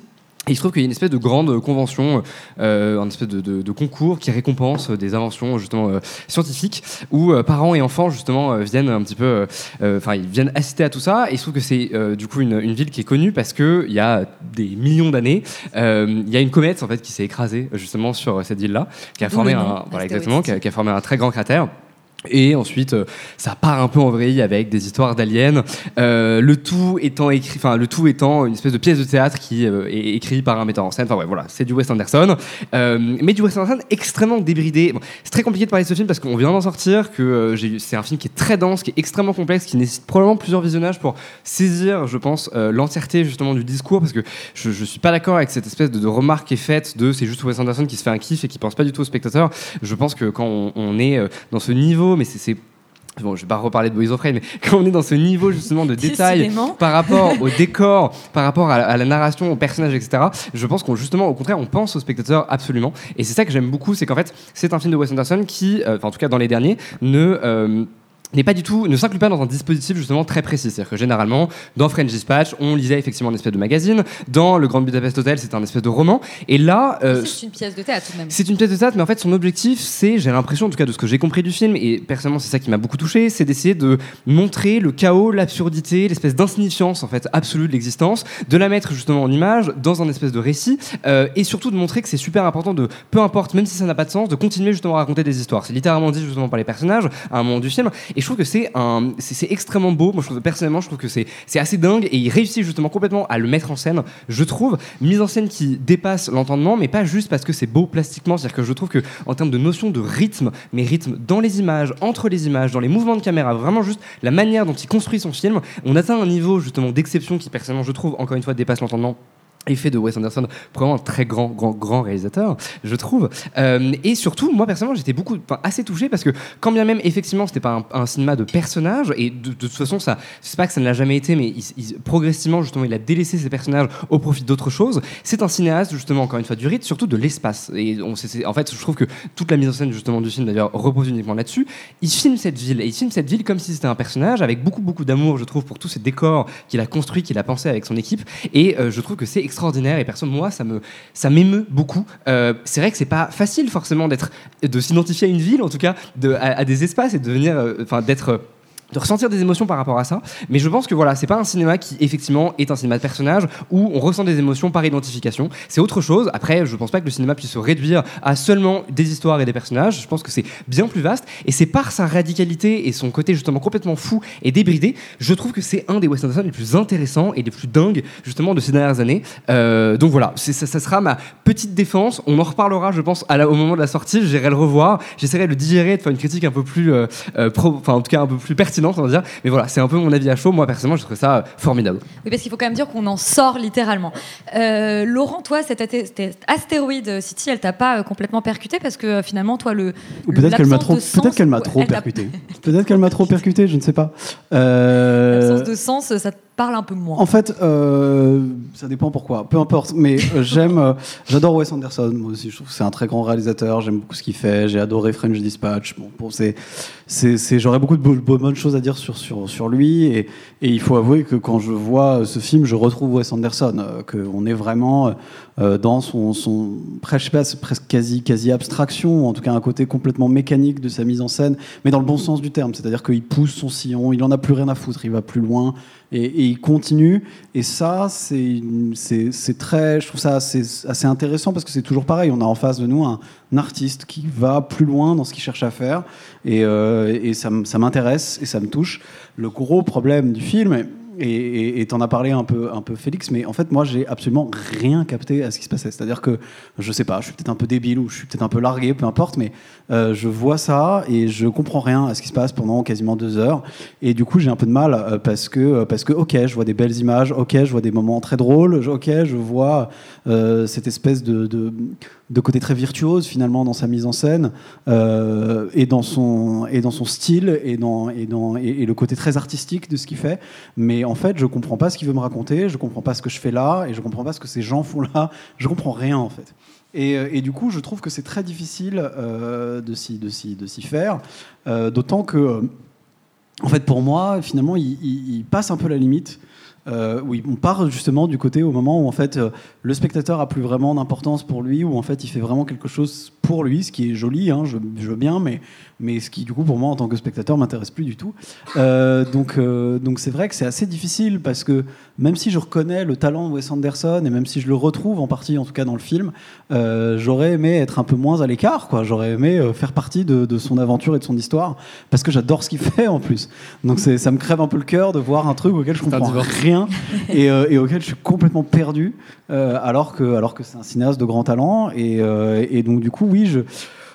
Et il se trouve qu'il y a une espèce de grande convention, euh, un espèce de, de- de concours qui récompense des inventions justement euh, scientifiques, où euh, parents et enfants justement euh, viennent un petit peu, euh, euh, enfin ils viennent assister à tout ça. Et il se trouve que c'est euh, du coup une, une ville qui est connue parce que il y a des millions d'années, euh, il y a une comète en fait qui s'est écrasée justement sur cette ville-là, qui a formé un, voilà exactement, qui a, City. qui a formé un très grand cratère. Et ensuite, euh, ça part un peu en vrille avec des histoires d'aliens. Euh, le tout étant écrit, enfin le tout étant une espèce de pièce de théâtre qui euh, est écrite par un metteur en scène. Enfin ouais, voilà, c'est du Wes Anderson, mais du Wes Anderson extrêmement débridé. C'est très compliqué de parler de ce film parce qu'on vient d'en sortir, que c'est un film qui est très dense, qui est extrêmement complexe, qui nécessite probablement plusieurs visionnages pour saisir, je pense, l'entièreté justement du discours, parce que je, je suis pas d'accord avec cette espèce de, remarque qui est faite de c'est juste Wes Anderson qui se fait un kiff et qui pense pas du tout au spectateur. Je pense que quand on, est dans ce niveau, mais c'est- Bon, je vais pas reparler de Boys of Rain, mais quand on est dans ce niveau justement de détail par rapport au décor, par rapport à, à la narration, aux personnages, etc., je pense qu'on justement, au contraire, on pense au spectateur absolument. Et c'est ça que j'aime beaucoup, c'est qu'en fait, c'est un film de Wes Anderson qui, euh, en tout cas dans les derniers, ne. euh, n'est pas du tout, ne s'inclut pas dans un dispositif justement très précis. C'est-à-dire que généralement, dans French Dispatch, on lisait effectivement une espèce de magazine. Dans Le Grand Budapest Hotel, c'était un espèce de roman. Et là, euh, c'est une pièce de théâtre même. c'est une pièce de théâtre, mais en fait, son objectif, c'est, j'ai l'impression, en tout cas de ce que j'ai compris du film, et personnellement, c'est ça qui m'a beaucoup touché, c'est d'essayer de montrer le chaos, l'absurdité, l'espèce d'insignifiance, en fait, absolue de l'existence, de la mettre justement en image, dans un espèce de récit, euh, et surtout de montrer que c'est super important de, peu importe, même si ça n'a pas de sens, de continuer justement à raconter des histoires. C'est littéralement dit justement par les personnages à un moment du film, Et je trouve que c'est un, c'est extrêmement beau. Moi, personnellement, je trouve que c'est c'est assez dingue et il réussit justement complètement à le mettre en scène. Je trouve mise en scène qui dépasse l'entendement, mais pas juste parce que c'est beau plastiquement. C'est-à-dire que je trouve que en termes de notion de rythme, mais rythme dans les images, entre les images, dans les mouvements de caméra, vraiment juste la manière dont il construit son film, on atteint un niveau justement d'exception qui personnellement, je trouve, encore une fois, dépasse l'entendement et fait de Wes Anderson probablement un très grand, grand, grand réalisateur, je trouve. Euh, et surtout, moi personnellement, j'étais beaucoup, assez touché parce que quand bien même effectivement, c'était pas un, cinéma de personnages et de, toute façon, ça, c'est pas que ça ne l'a jamais été, mais il- il- progressivement justement, il a délaissé ses personnages au profit d'autres choses. C'est un cinéaste justement, encore une fois, du rythme, surtout de l'espace. Et en fait, je trouve que toute la mise en scène justement du film d'ailleurs repose uniquement là-dessus. Il filme cette ville et il filme cette ville comme si c'était un personnage avec beaucoup, beaucoup d'amour, je trouve, pour tous ces décors qu'il a construits, qu'il a pensé avec son équipe. Et euh, je trouve que c'est extraordinaire. Et perso, moi, ça me, ça m'émeut beaucoup. Euh, c'est vrai que c'est pas facile forcément d'être, de s'identifier à une ville, en tout cas, à, à des espaces et de devenir, euh, enfin, d'être euh, de ressentir des émotions par rapport à ça. Mais je pense que voilà, c'est pas un cinéma qui effectivement est un cinéma de personnage où on ressent des émotions par identification. C'est autre chose. Après, je pense pas que le cinéma puisse se réduire à seulement des histoires et des personnages. Je pense que c'est bien plus vaste. Et c'est par sa radicalité et son côté justement complètement fou et débridé, je trouve que c'est un des Wes Anderson les plus intéressants et les plus dingues justement de ces dernières années. Euh, donc voilà, ça, sera ma petite défense. On en reparlera, je pense, au moment de la sortie. J'irai le revoir. J'essaierai de le digérer, de faire une critique un peu plus, euh, euh, enfin en tout cas un peu plus pertinente, on va dire. Mais voilà, c'est un peu mon avis à chaud. Moi personnellement, je trouve ça euh, formidable. Oui, parce qu'il faut quand même dire qu'on en sort littéralement. Euh, Laurent, toi, cette, astéroïde City, elle t'a pas euh, complètement percuté parce que euh, finalement, toi, le. Ou peut-être qu'elle m'a trop, peut-être qu'elle m'a trop percuté. Peut-être qu'elle m'a trop percuté, je ne sais pas. Euh, L'absence de sens, ça te parle un peu moins. En fait, euh, ça dépend pourquoi. Peu importe. Mais euh, j'aime, euh, j'adore Wes Anderson. Moi aussi, je trouve que c'est un très grand réalisateur. J'aime beaucoup ce qu'il fait. J'ai adoré French Dispatch. Bon, c'est, c'est, j'aurais beaucoup de bo- bo- bonnes choses à dire sur sur sur lui. Et, il faut avouer que quand je vois ce film, je retrouve Wes Anderson. Euh, qu'on est vraiment euh, dans son son presque, presque quasi quasi abstraction, en tout cas un côté complètement mécanique de sa mise en scène, mais dans le bon sens du terme. C'est-à-dire qu'il pousse son sillon. Il en a plus rien à foutre. Il va plus loin et, il continue. Et ça, c'est très, je trouve ça assez, assez intéressant parce que c'est toujours pareil. On a en face de nous un, artiste qui va plus loin dans ce qu'il cherche à faire, et, euh, et ça, ça m'intéresse et ça me touche. Le gros problème du film. Et- t'en as parlé un peu, un peu Félix, mais en fait moi j'ai absolument rien capté à ce qui se passait. C'est-à-dire que je sais pas, je suis peut-être un peu débile ou je suis peut-être un peu largué, peu importe, mais euh, je vois ça et je comprends rien à ce qui se passe pendant quasiment deux heures. Et du coup j'ai un peu de mal euh, parce que euh, parce que ok, je vois des belles images, ok, je vois des moments très drôles, ok, je vois cette espèce de de côté très virtuose finalement dans sa mise en scène euh, et dans son et dans son style et dans et dans et, le côté très artistique de ce qu'il fait mais en fait je comprends pas ce qu'il veut me raconter je comprends pas ce que je fais là et je comprends pas ce que ces gens font là je comprends rien en fait et, euh, et du coup je trouve que c'est très difficile euh, de s'y de de s'y faire d'autant que en fait, pour moi, finalement, il passe un peu la limite. Euh, oui, on part justement du côté au moment où en fait euh, le spectateur a plus vraiment d'importance pour lui, où en fait il fait vraiment quelque chose pour lui, ce qui est joli, hein, je veux bien, mais mais ce qui du coup pour moi en tant que spectateur m'intéresse plus du tout. Euh, donc euh, donc c'est vrai que c'est assez difficile parce que même si je reconnais le talent de Wes Anderson et même si je le retrouve en partie en tout cas dans le film, euh, j'aurais aimé être un peu moins à l'écart, quoi. J'aurais aimé faire partie de, de son aventure et de son histoire parce que j'adore ce qu'il fait en plus. Donc ça me crève un peu le cœur de voir un truc auquel je comprends divorce. rien et, et auquel je suis complètement perdu alors que alors que c'est un cinéaste de grand talent et, et donc du coup oui je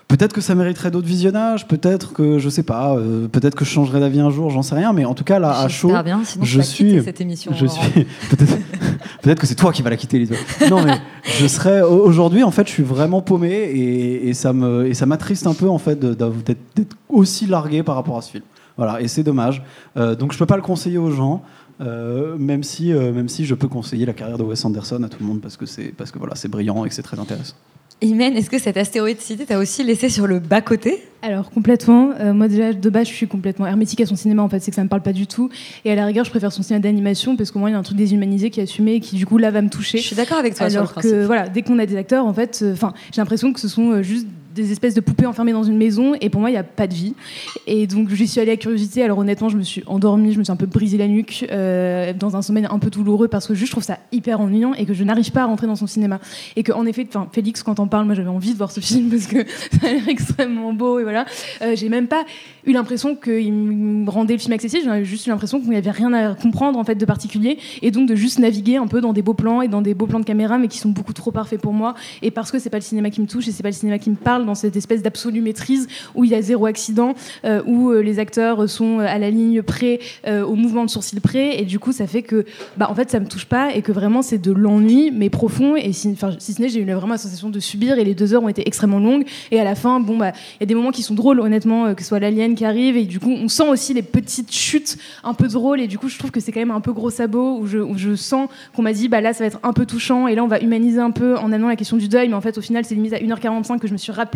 Peut-être que ça mériterait d'autres visionnages, peut-être que je sais pas, euh, peut-être que je changerai d'avis un jour, j'en sais rien, mais en tout cas là à chaud, J'espère bien, sinon je suis, cette émission, je suis, peut-être, que c'est toi qui vas la quitter, Lisa. Non mais je serais aujourd'hui en fait, je suis vraiment paumé et, et ça me et ça m'attriste un peu en fait d'être aussi largué par rapport à ce film. Voilà, et c'est dommage. Euh, donc je peux pas le conseiller aux gens. euh, même si, même si je peux conseiller la carrière de Wes Anderson à tout le monde parce que c'est parce que voilà c'est brillant et que c'est très intéressant. Imen, est-ce que cette astéroïde City t'a aussi laissé sur le bas-côté Alors complètement. Euh, moi déjà de base je suis complètement hermétique à son cinéma en fait, c'est que ça me parle pas du tout. Et à la rigueur je préfère son cinéma d'animation parce qu'au moins il y a un truc déshumanisé qui est assumé et qui du coup là va me toucher. Je suis d'accord avec toi sur Alors le que voilà, dès qu'on a des acteurs en fait, euh, j'ai l'impression que ce sont euh, juste des espèces de poupées enfermées dans une maison et pour moi il n'y a pas de vie. Et donc j'y suis allée à curiosité. Alors honnêtement je me suis endormie, je me suis un peu brisé la nuque euh, dans un sommeil un peu douloureux parce que juste je trouve ça hyper ennuyant et que je n'arrive pas à rentrer dans son cinéma. Et que en effet, enfin Félix quand on parle, moi j'avais envie de voir ce film parce que ça a l'air extrêmement beau et voilà. Euh, j'ai même pas eu l'impression qu'il me rendait le film accessible. J'ai juste eu l'impression qu'il n'y avait rien à comprendre en fait de particulier, et donc de juste naviguer un peu dans des beaux plans et dans des beaux plans de caméra, mais qui sont beaucoup trop parfaits pour moi. Et parce que c'est pas le cinéma qui me touche et c'est pas le cinéma qui me parle dans cette espèce d'absolue maîtrise où il y a zéro accident, euh, où euh, les acteurs sont à la ligne près, euh, au mouvement de sourcil près, et du coup ça fait que, bah en fait ça me touche pas et que vraiment c'est de l'ennui mais profond. Et si, si ce n'est, j'ai eu vraiment la sensation de subir et les deux heures ont été extrêmement longues. Et à la fin, bon bah il y a des moments qui sont drôles honnêtement, euh, que ce soit l'alien qui arrive. Et du coup on sent aussi les petites chutes un peu drôles. Et du coup je trouve que c'est quand même un peu gros sabot où je, je sens qu'on m'a dit bah là ça va être un peu touchant. Et là on va humaniser un peu en amenant la question du deuil. Mais en fait au final c'est limite à 1h45 que je me suis rappelé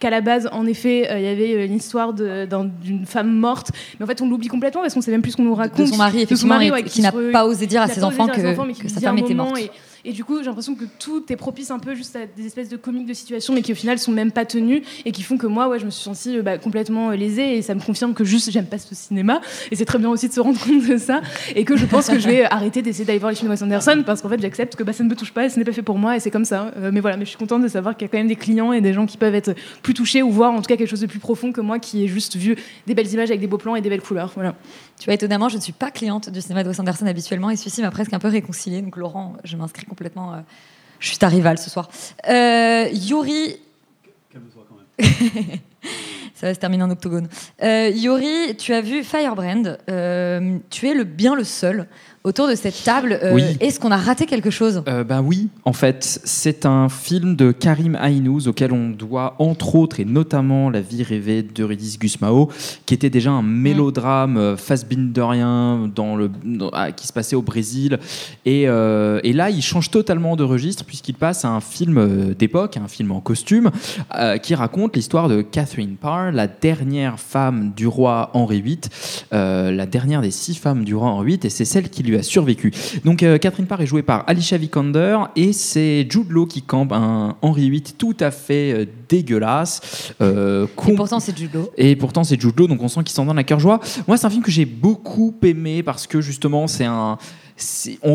qu'à la base en effet euh, il y avait euh, l'histoire de- d'un- d'une femme morte mais en fait on l'oublie complètement parce qu'on sait même plus ce qu'on nous raconte son mari, De effectivement, ouais, qui n'a pas osé dire à ses enfants que- enfants, que sa femme était morte. et- et du coup, j'ai l'impression que tout est propice un peu juste à des espèces de comiques de situation, mais qui au final sont même pas tenus et qui font que moi, ouais, je me suis sentie euh, bah, complètement euh, lésée et ça me confirme que juste j'aime pas ce cinéma et c'est très bien aussi de se rendre compte de ça et que je pense que je vais arrêter d'essayer d'aller voir les films de Wes Anderson parce qu'en fait j'accepte que bah, ça ne me touche pas et ce n'est pas fait pour moi et c'est comme ça. Euh, mais voilà, mais je suis contente de savoir qu'il y a quand même des clients et des gens qui peuvent être plus touchés ou voir en tout cas quelque chose de plus profond que moi qui ai juste vu des belles images avec des beaux plans et des belles couleurs. Voilà. Tu vois, étonnamment, je ne suis pas cliente du cinéma de Wes Anderson habituellement et celui-ci m'a presque un peu réconciliée. Donc, Laurent, je m'inscris complètement. euh, je suis ta rivale ce soir. Euh, Yuri. Ça va se terminer en octogone. Euh, Yuri, tu as vu Firebrand. Euh, tu es le, bien le seul autour de cette table. Euh, Oui. Est-ce qu'on a raté quelque chose? Euh, ben oui, en fait, c'est un film de Karim Aïnouz auquel on doit entre autres et notamment la vie rêvée d'Eurydice Gusmao, qui était déjà un mélodrame euh, fassbinderien dans le, dans- ah, qui se passait au Brésil. Et, euh, et là, il change totalement de registre puisqu'il passe à un film d'époque, un film en costume, qui raconte l'histoire de Catherine Parr, la dernière femme du roi Henri VIII, la dernière des six femmes du roi Henri VIII, et c'est celle qui lui a survécu. Donc euh, Catherine Parr est jouée par Alicia Vikander, et c'est Jude Law qui campe un Henri VIII tout à fait euh, dégueulasse. euh, Et pourtant, c'est Jude Law. et pourtant, c'est Jude Law, donc on sent qu'il s'en donne à cœur joie. Moi, c'est un film que j'ai beaucoup aimé parce que justement, c'est un.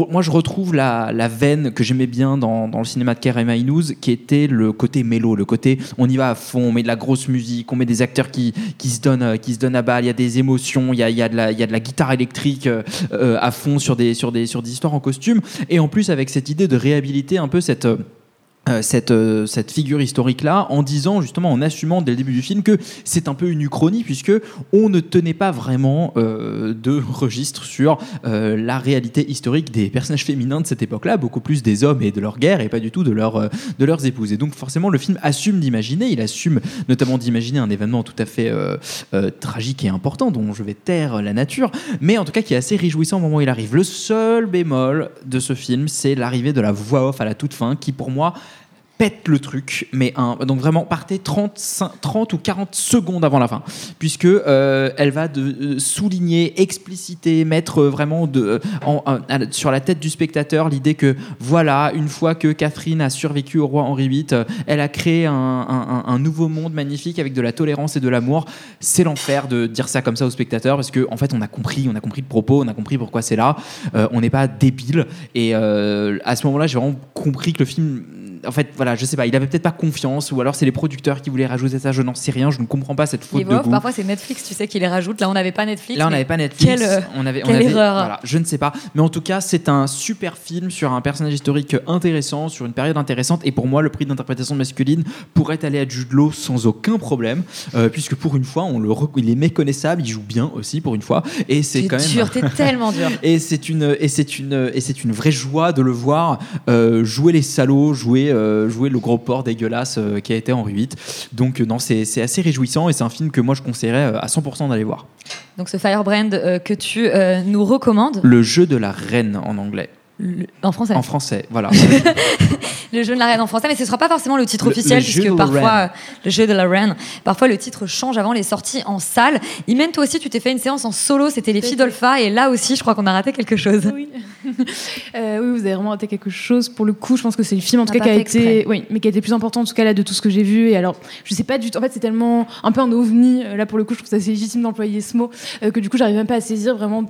Moi, je retrouve la, veine que j'aimais bien dans, le cinéma de Karim Aïnouz, qui était le côté mélo, le côté on y va à fond, on met de la grosse musique, on met des acteurs qui, se, donnent, euh, à balle, il y a des émotions, il y a, de, la, y a de la guitare électrique euh, euh, à fond sur, des, sur des histoires en costume. Et en plus, avec cette idée de réhabiliter un peu cette. Euh, cette, euh, cette figure historique là en disant justement en assumant dès le début du film que c'est un peu une uchronie puisque on ne tenait pas vraiment euh, de registre sur euh, la réalité historique des personnages féminins de cette époque là beaucoup plus des hommes et de leur guerre et pas du tout de, leur, euh, de leurs épouses. Et donc forcément le film assume d'imaginer il assume notamment d'imaginer un événement tout à fait tragique et important dont je vais taire la nature mais en tout cas qui est assez réjouissant au moment où il arrive. Le seul bémol de ce film c'est l'arrivée de la voix off à la toute fin qui pour moi pète le truc, mais un, donc vraiment partez 35, 30 ou 40 secondes avant la fin, puisque euh, elle va de, euh, souligner, expliciter, mettre euh, vraiment de, sur la tête du spectateur l'idée que voilà, une fois que Catherine a survécu au roi Henri VIII, elle a créé un, un- nouveau monde magnifique avec de la tolérance et de l'amour. C'est l'enfer de dire ça comme ça au spectateur, parce que en fait on a compris, on a compris le propos, on a compris pourquoi c'est là, on n'est pas débile, et à ce moment-là j'ai vraiment compris que le film en fait, voilà, je sais pas, il avait peut-être pas confiance, ou alors c'est les producteurs qui voulaient rajouter ça, je n'en sais rien, je ne comprends pas cette faute Les de off, goût. parfois, c'est Netflix, tu sais, qui les rajoute. Là, on n'avait pas Netflix. Là, on n'avait pas Netflix. Quelle, euh, on avait, on quelle avait- erreur. Voilà, je ne sais pas. Mais en tout cas, c'est un super film sur un personnage historique intéressant, sur une période intéressante. Et pour moi, le prix d'interprétation masculine pourrait aller à Jude Law sans aucun problème, euh, puisque pour une fois, on le il est méconnaissable, il joue bien aussi pour une fois. Et c'est quand même. dur, t'es tellement dur. Et c'est une et c'est une et c'est une vraie joie de le voir euh, jouer les salauds, jouer euh, jouer le gros porc dégueulasse euh, qui a été Henri VIII. Donc euh, non, c'est assez réjouissant et c'est un film que moi je conseillerais à 100% d'aller voir. Donc, ce Firebrand que tu nous recommandes. Le jeu de la reine en anglais. Le- En français. En français, voilà. Le jeu de la reine en français, mais ce sera pas forcément le titre Le- officiel, le puisque parfois, reine. euh, le jeu de la reine, parfois le titre change avant les sorties en salle. Imen, toi aussi, tu t'es fait une séance en solo, c'était les filles d'Olpha, et là aussi, je crois qu'on a raté quelque chose. Oui. Euh, oui, vous avez vraiment raté quelque chose. Pour le coup, je pense que c'est le film en tout cas qui a été, exprès. oui, mais qui a été plus important en tout cas là de tout ce que j'ai vu. Et alors, je sais pas du tout. En fait, c'est tellement un peu un ovni. euh, Là, pour le coup, je trouve ça assez légitime d'employer ce mot euh, que du coup, j'arrive même pas à saisir vraiment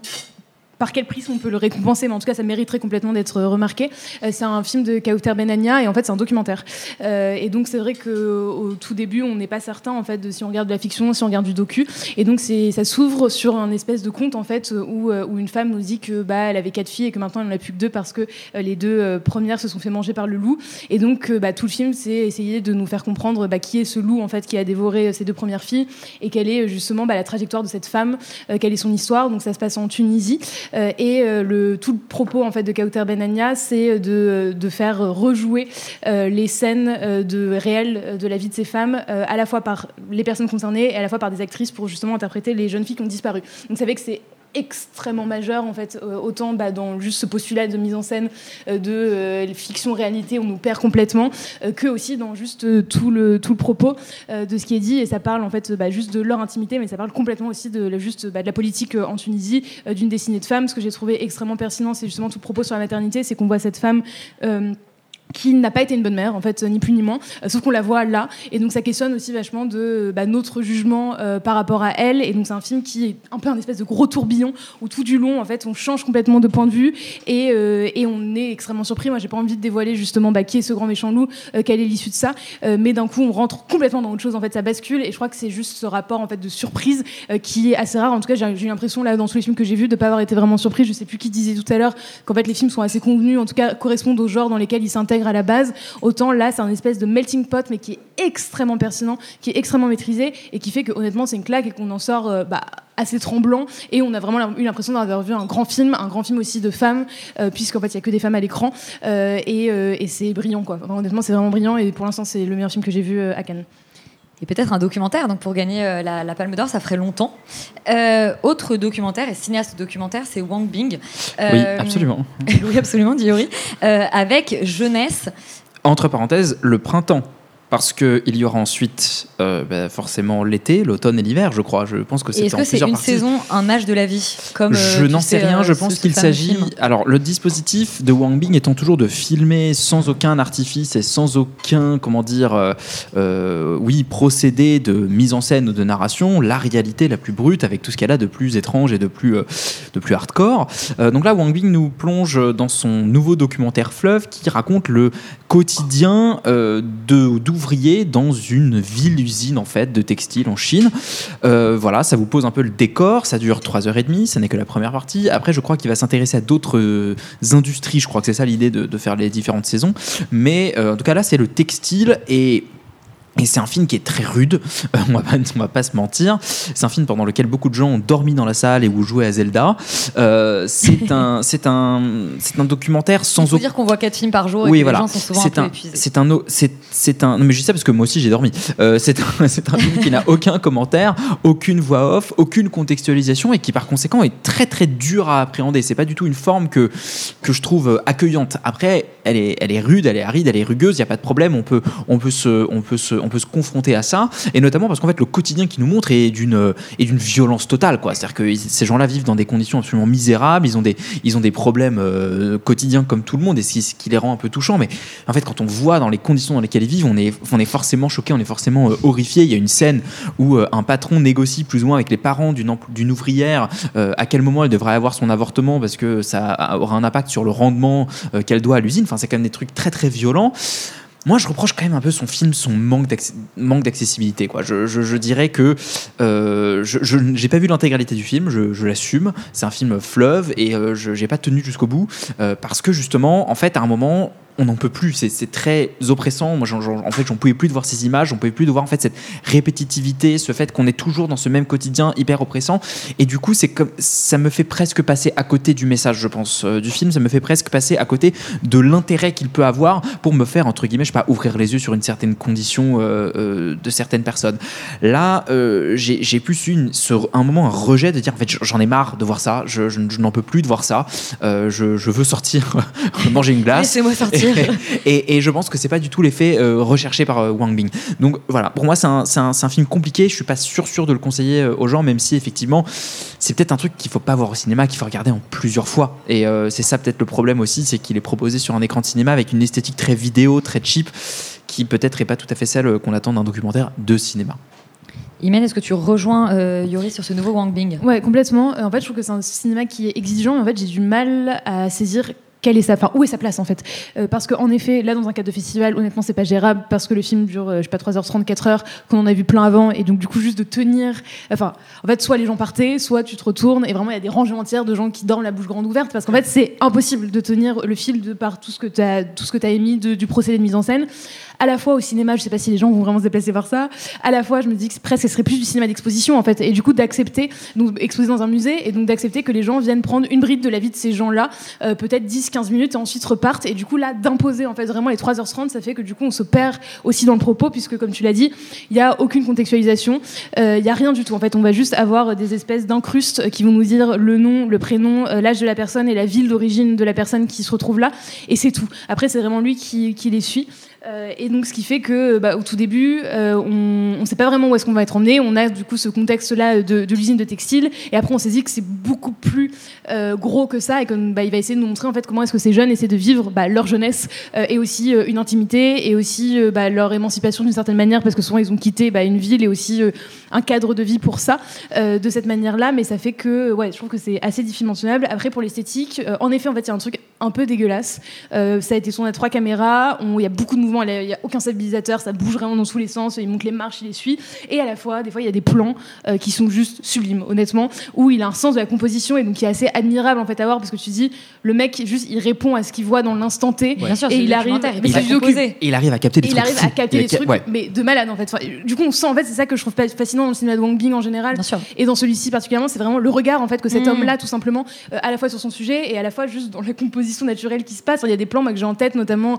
par quel prisme on peut le récompenser, mais en tout cas, ça mériterait complètement d'être remarqué. Euh, c'est un film de Kauter Benania et en fait, c'est un documentaire. Euh, et donc, c'est vrai qu'au tout début, on n'est pas certain en fait de si on regarde de la fiction, si on regarde du docu. Et donc, ça s'ouvre sur un espèce de conte en fait où, euh, où une femme nous dit que bah, elle avait quatre filles et que maintenant elle n'en a plus que deux parce que les deux premières se sont fait manger par le loup. Et donc, bah, tout le film, c'est essayer de nous faire comprendre bah, qui est ce loup en fait qui a dévoré ces deux premières filles et quelle est justement bah, la trajectoire de cette femme, quelle est son histoire. Donc, ça se passe en Tunisie et euh, le tout le propos en fait de Kauter Benania, c'est de, de faire rejouer euh, les scènes euh, de réelles euh, de la vie de ces femmes, euh, à la fois par les personnes concernées et à la fois par des actrices pour justement interpréter les jeunes filles qui ont disparu. Donc, que c'est extrêmement majeur en fait euh, autant bah, dans juste ce postulat de mise en scène euh, de euh, fiction réalité on nous perd complètement que aussi dans juste tout le tout le propos de ce qui est dit. Et ça parle en fait bah, juste de leur intimité mais ça parle complètement aussi de juste bah, de la politique en Tunisie d'une dessinée de femmes. Ce que j'ai trouvé extrêmement pertinent c'est justement tout le propos sur la maternité c'est qu'on voit cette femme qui n'a pas été une bonne mère, en fait, ni plus ni moins, euh, sauf qu'on la voit là. Et donc ça questionne aussi vachement de bah, notre jugement euh, par rapport à elle. Et donc c'est un film qui est un peu un espèce de gros tourbillon où tout du long, en fait, on change complètement de point de vue et, euh, et on est extrêmement surpris. Moi, j'ai pas envie de dévoiler justement bah, qui est ce grand méchant loup, euh, quelle est l'issue de ça. Euh, mais d'un coup, on rentre complètement dans autre chose. En fait, ça bascule. Et je crois que c'est juste ce rapport en fait de surprise euh, qui est assez rare. En tout cas, j'ai eu l'impression là dans tous les films que j'ai vus de pas avoir été vraiment surpris. Je sais plus qui disait tout à l'heure qu'en fait les films sont assez convenus, en tout cas correspondent au genre dans lesquels ils s'intègrent à la base. Autant là, c'est un espèce de melting pot, mais qui est extrêmement pertinent, qui est extrêmement maîtrisé et qui fait que honnêtement c'est une claque et qu'on en sort euh, bah, assez tremblant. Et on a vraiment eu l'impression d'avoir vu un grand film, un grand film aussi de femmes, euh, puisqu'en fait il y a que des femmes à l'écran Euh, et, euh, et c'est brillant quoi. Honnêtement, c'est vraiment brillant et pour l'instant c'est le meilleur film que j'ai vu à Cannes. Et peut-être un documentaire, donc pour gagner euh, la, la Palme d'Or, ça ferait longtemps. Euh, autre documentaire, et cinéaste documentaire, c'est Wang Bing. Oui, absolument. oui, absolument. Euh, avec Jeunesse. Entre parenthèses, le printemps. Parce qu'il y aura ensuite euh, bah, forcément l'été, l'automne et l'hiver, je crois. Je pense que c'est Est-ce que c'est une parties. saison, un âge de la vie comme, euh, je tu n'en sais rien, euh, je ce- pense qu'il s'agit. Alors, le dispositif de Wang Bing étant toujours de filmer sans aucun artifice et sans aucun, comment dire, euh, euh, oui, procédé de mise en scène ou de narration, la réalité la plus brute avec tout ce qu'elle a de plus étrange et de plus, euh, de plus hardcore. Euh, donc là, Wang Bing nous plonge dans son nouveau documentaire Fleuve qui raconte le quotidien euh, de- dans une ville-usine en fait de textile en Chine. Euh, voilà, ça vous pose un peu le décor. Ça dure 3h30, ça n'est que la première partie. Après, je crois qu'il va s'intéresser à d'autres euh, industries. Je crois que c'est ça l'idée de, de faire les différentes saisons. Mais euh, en tout cas, là, c'est le textile et. Et c'est un film qui est très rude, Euh, on, va pas, on va pas se mentir. C'est un film pendant lequel beaucoup de gens ont dormi dans la salle et ou joué à Zelda. Euh, c'est un, c'est un, c'est un documentaire sans Il faut aucun dire qu'on voit quatre films par jour et oui, que voilà. les gens sont souvent C'est un, c'est, c'est un. Non, mais je dis ça parce que moi aussi j'ai dormi. Euh, c'est un, c'est un film qui n'a aucun commentaire, aucune voix off, aucune contextualisation et qui par conséquent est très très dur à appréhender. C'est pas du tout une forme que que je trouve euh, accueillante. Après, elle est, elle est rude, elle est aride, elle est rugueuse. Il y a pas de problème. On peut, on peut se, on peut se, on peut se confronter à ça. Et notamment parce qu'en fait le quotidien qu'il nous montre est d'une, est d'une violence totale. Quoi. C'est-à-dire que ces gens-là vivent dans des conditions absolument misérables. Ils ont des, ils ont des problèmes euh, quotidiens comme tout le monde et c'est ce qui les rend un peu touchants. Mais en fait, quand on voit dans les conditions dans lesquelles ils vivent, on est, on est forcément choqué, on est forcément euh, horrifié. Il y a une scène où euh, un patron négocie plus ou moins avec les parents d'une, ouvrière euh, à quel moment elle devrait avoir son avortement parce que ça aura un impact sur le rendement euh, qu'elle doit à l'usine. Enfin, c'est quand même des trucs très très violents. Moi, je reproche quand même un peu son film, son manque d'acc- manque d'accessibilité. Quoi. Je, dirais que euh, je j'ai pas vu l'intégralité du film, je, l'assume. C'est un film fleuve et euh, je j'ai pas tenu jusqu'au bout euh, parce que justement, en fait, à un moment, on n'en peut plus. C'est très oppressant. Moi, j'en- j'en- en fait, j'en pouvais plus de voir ces images, j'en pouvais plus de voir en fait cette répétitivité, ce fait qu'on est toujours dans ce même quotidien hyper oppressant. Et du coup, c'est comme ça me fait presque passer à côté du message, je pense, euh, du film. Ça me fait presque passer à côté de l'intérêt qu'il peut avoir pour me faire entre guillemets, je sais pas, ouvrir les yeux sur une certaine condition euh, euh, de certaines personnes. Là, j'ai plus une, ce- un moment un rejet de dire en fait j'en ai marre de voir ça, je, n'en peux plus de voir ça, je, veux sortir manger une glace. Laissez-moi sortir. et je pense que c'est pas du tout l'effet euh, recherché par euh, Wang Bing. Donc voilà, pour moi c'est un, film compliqué. Je suis pas sûr sûr de le conseiller euh, aux gens, même si effectivement c'est peut-être un truc qu'il faut pas voir au cinéma, qu'il faut regarder en plusieurs fois. Et euh, c'est ça peut-être le problème aussi, c'est qu'il est proposé sur un écran de cinéma avec une esthétique très vidéo, très cheap, qui peut-être est pas tout à fait celle qu'on attend d'un documentaire de cinéma. Imen, est-ce que tu rejoins euh, Yuri sur ce nouveau Wang Bing? Ouais, complètement. En fait, je trouve que c'est un cinéma qui est exigeant. mais En fait, j'ai du mal à saisir quelle est sa, où est sa place en fait Euh, Parce qu'en effet, là, dans un cadre de festival, honnêtement, c'est pas gérable parce que le film dure, euh, je sais pas, 3h30, 4h, qu'on en a vu plein avant, et donc du coup, juste de tenir. Enfin, en fait, soit les gens partaient, soit tu te retournes, et vraiment, il y a des rangées entières de gens qui dorment la bouche grande ouverte, parce qu'en fait, c'est impossible de tenir le fil de par tout ce que tu as, tout ce que as émis du procédé de mise en scène. À la fois au cinéma, je sais pas si les gens vont vraiment se déplacer voir ça. À la fois, je me dis que ce serait plus du cinéma d'exposition en fait, et du coup d'accepter, donc exposer dans un musée, et donc d'accepter que les gens viennent prendre une bride de la vie de ces gens-là, euh, peut-être 10-15 minutes, et ensuite repartent, et du coup là d'imposer en fait vraiment les 3h30, ça fait que du coup on se perd aussi dans le propos, puisque comme tu l'as dit, il y a aucune contextualisation, euh, il y a rien du tout en fait, on va juste avoir des espèces d'incrustes qui vont nous dire le nom, le prénom, euh, l'âge de la personne et la ville d'origine de la personne qui se retrouve là, et c'est tout. Après c'est vraiment lui qui les suit. Euh, et donc, ce qui fait que, bah, au tout début, euh, on ne sait pas vraiment où est-ce qu'on va être emmené. On a du coup ce contexte-là de, l'usine de textile, et après, on s'est dit que c'est beaucoup plus euh, gros que ça, et qu'il bah, va essayer de nous montrer en fait comment est-ce que ces jeunes essaient de vivre bah, leur jeunesse et aussi une intimité et aussi leur émancipation d'une certaine manière, parce que souvent ils ont quitté une ville et aussi un cadre de vie pour ça, de cette manière-là. Mais ça fait que, ouais, je trouve que c'est assez dimensionnable. Après, pour l'esthétique, en effet, en fait, il y a un truc un peu dégueulasse. Ça a été son à trois caméras. Il y a beaucoup de mouvements. Il n'y a aucun stabilisateur. Ça bouge vraiment dans tous les sens. Il monte les marches, il les suit. Et à la fois, des fois, il y a des plans euh, qui sont juste sublimes, honnêtement, où il a un sens de la composition et donc qui est assez admirable en fait à voir parce que tu dis, le mec, juste, il répond à ce qu'il voit dans l'instant T. Et il arrive. il il arrive à capter des il trucs arrive fous. à capter Il des trucs, ouais. mais de malade en fait. Enfin, du coup, on sent en fait, c'est ça que je trouve pas fascinant dans le cinéma de Wang Bing en général. Et dans celui-ci particulièrement, c'est vraiment le regard en fait que cet Mm. homme-là, tout simplement, euh, à la fois sur son sujet et à la fois juste dans la composition naturelle qui se passe. Il y a des plans moi, que j'ai en tête, notamment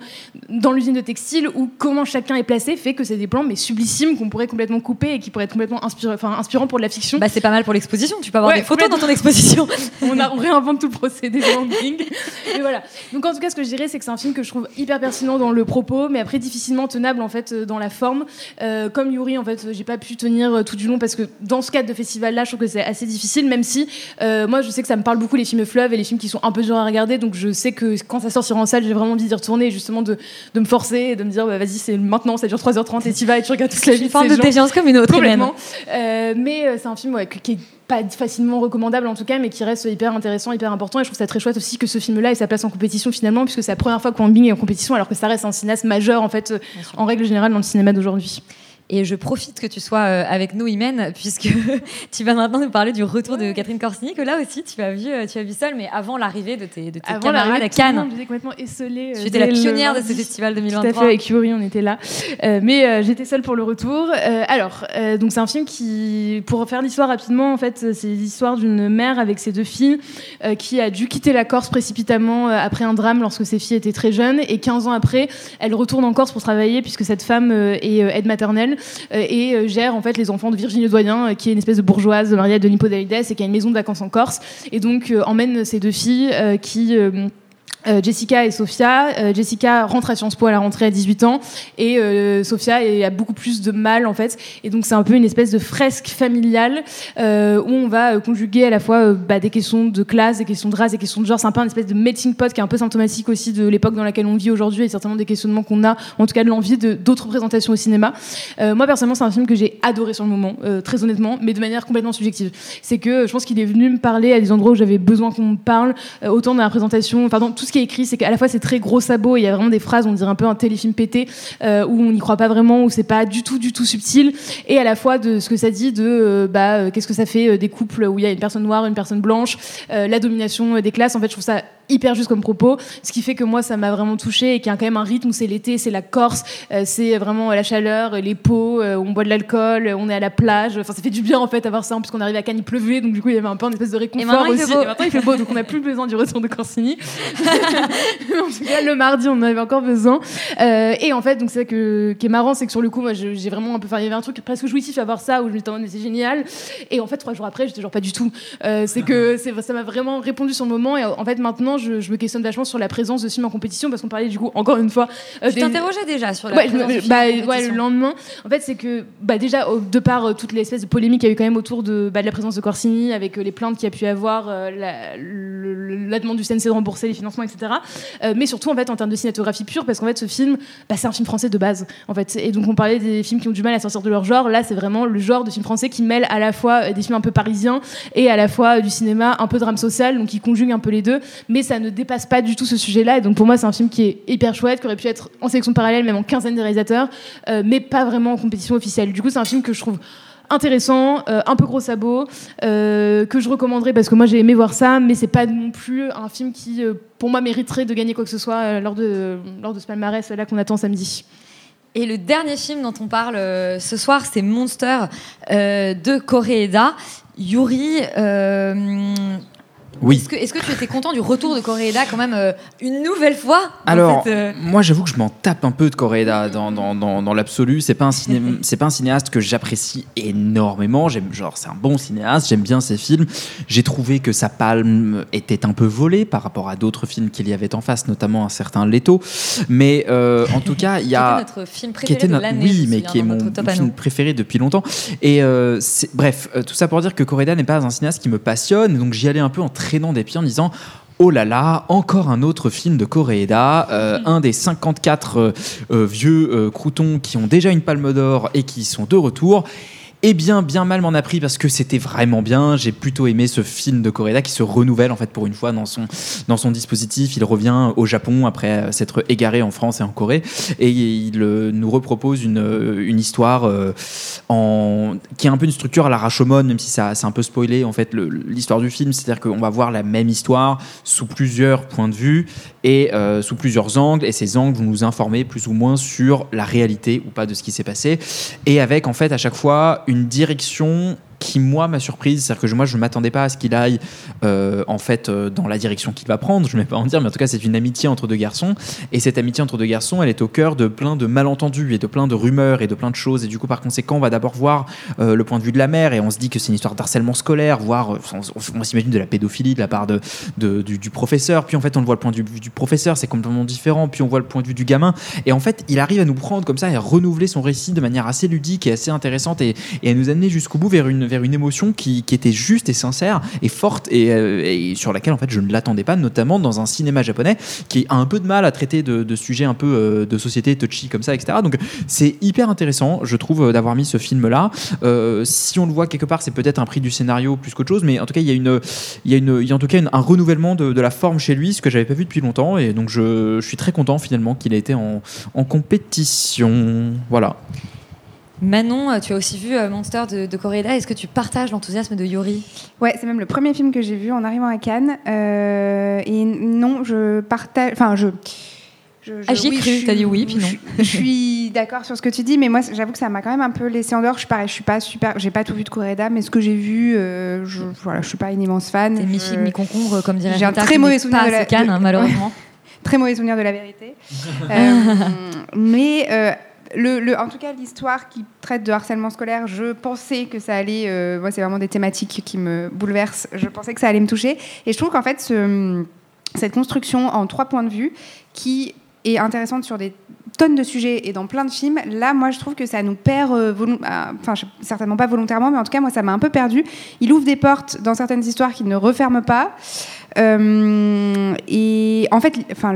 dans l'usine de textile, où comment chacun est placé fait que c'est des plans mais sublissimes qu'on pourrait complètement couper et qui pourraient être complètement inspirants, enfin, inspirants pour de la fiction. Bah, c'est pas mal pour l'exposition. Tu peux avoir Ouais, des photos dans ton exposition. on, a- on réinvente tout le procédé de Bing. Et voilà. Donc en tout cas, ce que je dirais, c'est que c'est un film que je trouve hyper pertinent dans le propos, mais après difficilement tenable en fait euh, dans la forme. Euh, comme Yuri, en fait, j'ai pas pu tenir euh, tout du long parce que dans ce cadre de festival-là, je trouve que c'est assez difficile, même si euh, moi, je sais que ça me parle beaucoup les films fleuves et les films qui sont un peu durs à regarder. Donc je sais que quand ça sortira en salle, j'ai vraiment envie d'y retourner, et justement de, de me forcer et de me dire, bah, vas-y, c'est maintenant, ça dure 3h30 et tu vas et tu regardes toute la vie. Une de forme de gens. déviance comme une autre, Complètement. Euh, mais euh, c'est un film ouais, qui est pas facilement recommandable en tout cas, mais qui reste hyper intéressant, hyper important. Et je trouve ça très chouette aussi que ce film-là ait sa place en compétition finalement, puisque c'est la première fois que Wang Bing est en compétition, alors que ça reste un cinéaste majeur en fait, en règle générale dans le cinéma d'aujourd'hui. Et je profite que tu sois euh, avec nous, Imen, puisque tu vas maintenant nous parler du retour de Catherine Corsini, que là aussi tu as vu, euh, tu as vu seule, mais avant l'arrivée de tes, de tes Avant camarades l'arrivée à Cannes. j'étais complètement esselée. euh, Tu étais la le pionnière de ce festival Tout à 2023. fait, avec Yuri, on était là. Euh, mais euh, j'étais seule pour le retour. Euh, alors, donc c'est un film qui, pour faire l'histoire rapidement, en fait, c'est l'histoire d'une mère avec ses deux filles qui a dû quitter la Corse précipitamment après un drame lorsque ses filles étaient très jeunes. Et 15 ans après, elle retourne en Corse pour travailler puisque cette femme est aide maternelle euh, et euh, gère en fait les enfants de Virginie Doyen, euh, qui est une espèce de bourgeoise mariée à Denis Podalides et qui a une maison de vacances en Corse. Et donc emmène ces deux filles qui euh, Jessica et Sophia. Euh, Jessica rentre à Sciences Po à la rentrée à 18 ans et euh, Sophia a beaucoup plus de mal en fait. Et donc c'est un peu une espèce de fresque familiale euh, où on va euh, conjuguer à la fois bah, des questions de classe, des questions de race, des questions de genre. C'est un peu une espèce de melting pot qui est un peu symptomatique aussi de l'époque dans laquelle on vit aujourd'hui et certainement des questionnements qu'on a, en tout cas de l'envie de d'autres représentations au cinéma. Moi personnellement c'est un film que j'ai adoré sur le moment, très honnêtement, mais de manière complètement subjective. C'est que je pense qu'il est venu me parler à des endroits où j'avais besoin qu'on me parle, autant dans la présentation, enfin dans tout ce écrit, c'est qu'à la fois c'est très gros sabot, il y a vraiment des phrases, on dirait un peu un téléfilm pété, euh, où on n'y croit pas vraiment, où c'est pas du tout, du tout subtil, et à la fois de ce que ça dit de euh, bah, euh, qu'est-ce que ça fait des couples où il y a une personne noire, une personne blanche, la domination des classes. En fait, je trouve ça hyper juste comme propos, ce qui fait que moi ça m'a vraiment touché et qu'il y a quand même un rythme où c'est l'été, c'est la Corse, euh, c'est vraiment la chaleur, les pots, euh, on boit de l'alcool, on est à la plage. Enfin, ça fait du bien en fait avoir ça, puisqu'on arrive à Cannes, il pleuvait, donc du coup il y avait un peu une espèce de réconfort maintenant, il fait aussi. beau. Et maintenant il fait beau, donc on n'a plus besoin du retour de Corsini. en tout cas, le mardi, on en avait encore besoin. Euh, et en fait, donc c'est ça que, qui est marrant, c'est que sur le coup, moi, j'ai vraiment un peu, enfin, il y avait un truc presque jouissif à voir ça, où je me disais, mais c'est génial. Et en fait, trois jours après, j'étais genre pas du tout. Euh, c'est que ça m'a vraiment répondu sur le moment. Et en fait, maintenant, je, je me questionne vachement sur la présence de ce film en compétition parce qu'on parlait du coup, encore une fois. euh, Tu des- t'interrogeais déjà sur la Ouais, présence bah, en ouais, le lendemain, en fait, c'est que bah, déjà, de par euh, toute l'espèce de polémique qu'il y a eu quand même autour de, bah, de la présence de Corsini, avec euh, les plaintes qu'il y a pu avoir, euh, la, le- la demande du CNC de rembourser les financements, etc. Euh, mais surtout, en fait, en termes de cinématographie pure, parce qu'en fait, ce film, bah, c'est un film français de base, en fait. Et donc, on parlait des films qui ont du mal à sortir de leur genre. Là, c'est vraiment le genre de film français qui mêle à la fois des films un peu parisiens et à la fois du cinéma un peu drame social, donc qui conjugue un peu les deux. Mais ça ne dépasse pas du tout ce sujet-là. Et donc, pour moi, c'est un film qui est hyper chouette, qui aurait pu être en sélection parallèle, même en quinzaine des réalisateurs, euh, mais pas vraiment en compétition officielle. Du coup, c'est un film que je trouve intéressant, euh, un peu gros sabot, euh, que je recommanderais parce que moi j'ai aimé voir ça, mais c'est pas non plus un film qui, pour moi, mériterait de gagner quoi que ce soit lors, de, lors de ce palmarès là qu'on attend samedi. Et le dernier film dont on parle ce soir, c'est Monster de Koreeda. Yuri, Oui. est-ce que, tu étais content du retour de Koreeda quand même euh, une nouvelle fois Alors, cette, euh, moi, j'avoue que je m'en tape un peu de Koreeda dans, dans, dans, dans l'absolu. C'est pas un ciné- pas un cinéaste que j'apprécie énormément. Genre, c'est un bon cinéaste. J'aime bien ses films. J'ai trouvé que sa palme était un peu volée par rapport à d'autres films qu'il y avait en face, notamment un certain Leto. Mais euh, en tout cas, il y Qui a était notre film qui préféré était de l'année, je Oui, mais qui est mon film préféré depuis longtemps. Et bref, tout ça pour dire que Koreeda n'est pas un cinéaste qui me passionne. Donc j'y allais un peu en traînant des pieds en disant. Oh là là, encore un autre film de Koreeda, euh, un des 54 euh, euh, vieux euh, croutons qui ont déjà une palme d'or et qui sont de retour. Eh bien, bien mal m'en a pris parce que c'était vraiment bien. J'ai plutôt aimé ce film de Koreeda qui se renouvelle en fait pour une fois dans son, dans son dispositif. Il revient au Japon après s'être égaré en France et en Corée et il euh, nous repropose une, euh, une histoire euh, en, qui a un peu une structure à la Rashomon, même si ça c'est un peu spoilé en fait l'histoire du film. C'est-à-dire qu'on va voir la même histoire sous plusieurs points de vue et sous plusieurs angles et ces angles vont nous informer plus ou moins sur la réalité ou pas de ce qui s'est passé et avec en fait à chaque fois une direction qui moi m'a surprise, c'est-à-dire que moi je ne m'attendais pas à ce qu'il aille euh, en fait euh, dans la direction qu'il va prendre, je ne vais pas en dire, mais en tout cas c'est une amitié entre deux garçons. Et cette amitié entre deux garçons elle est au cœur de plein de malentendus et de plein de rumeurs et de plein de choses. Et du coup par conséquent on va d'abord voir euh, le point de vue de la mère. Et on se dit que c'est une histoire d'harcèlement scolaire, voire on, s'imagine de la pédophilie de la part de, du, professeur, puis en fait on voit le point de vue du professeur, c'est complètement différent, puis on voit le point de vue du gamin. Et en fait il arrive à nous prendre comme ça et à renouveler son récit de manière assez ludique et assez intéressante et, et à nous amener jusqu'au bout vers une, une émotion qui, était juste et sincère et forte et, euh, et sur laquelle en fait je ne l'attendais pas, notamment dans un cinéma japonais qui a un peu de mal à traiter de, sujets un peu euh, de société touchy comme ça, etc. Donc c'est hyper intéressant, je trouve, euh, d'avoir mis ce film-là. Si on le voit quelque part, c'est peut-être un prix du scénario plus qu'autre chose, mais en tout cas il y a une, il y a une, il y a en tout cas un renouvellement de, la forme chez lui, ce que j'avais pas vu depuis longtemps, et donc je, je suis très content finalement qu'il ait été en, en compétition. Voilà. Manon, tu as aussi vu euh, Monster de, de Koreeda. Est-ce que tu partages l'enthousiasme de Yuri Ouais, c'est même le premier film que j'ai vu en arrivant à Cannes. Euh, et non, je partage. Enfin, je. je- je- Ah, j'y ai oui, cru, t'as dit oui, puis non. Je, je suis d'accord sur ce que tu dis, mais moi, j'avoue que ça m'a quand même un peu laissé en dehors. Je suis pareil, je suis pas super. J'ai pas tout vu de Koreeda, mais ce que j'ai vu, euh, je, voilà, je suis pas une immense fan. C'est mi-figue, mi-concombre, comme dirait J'ai un très mauvais souvenir de la. Cannes, hein, malheureusement. très mauvais souvenir de la vérité. Euh, mais en tout cas, l'histoire qui traite de harcèlement scolaire, je pensais que ça allait. euh, moi, c'est vraiment des thématiques qui me bouleversent. Je pensais que ça allait me toucher. Et je trouve qu'en fait, ce- cette construction en trois points de vue, qui est intéressante sur des tonnes de sujets et dans plein de films, là, moi, je trouve que ça nous perd, euh, ah, enfin, certainement pas volontairement, mais en tout cas, moi, ça m'a un peu perdu. Il ouvre des portes dans certaines histoires qu'il ne referme pas. Euh, et en fait, enfin,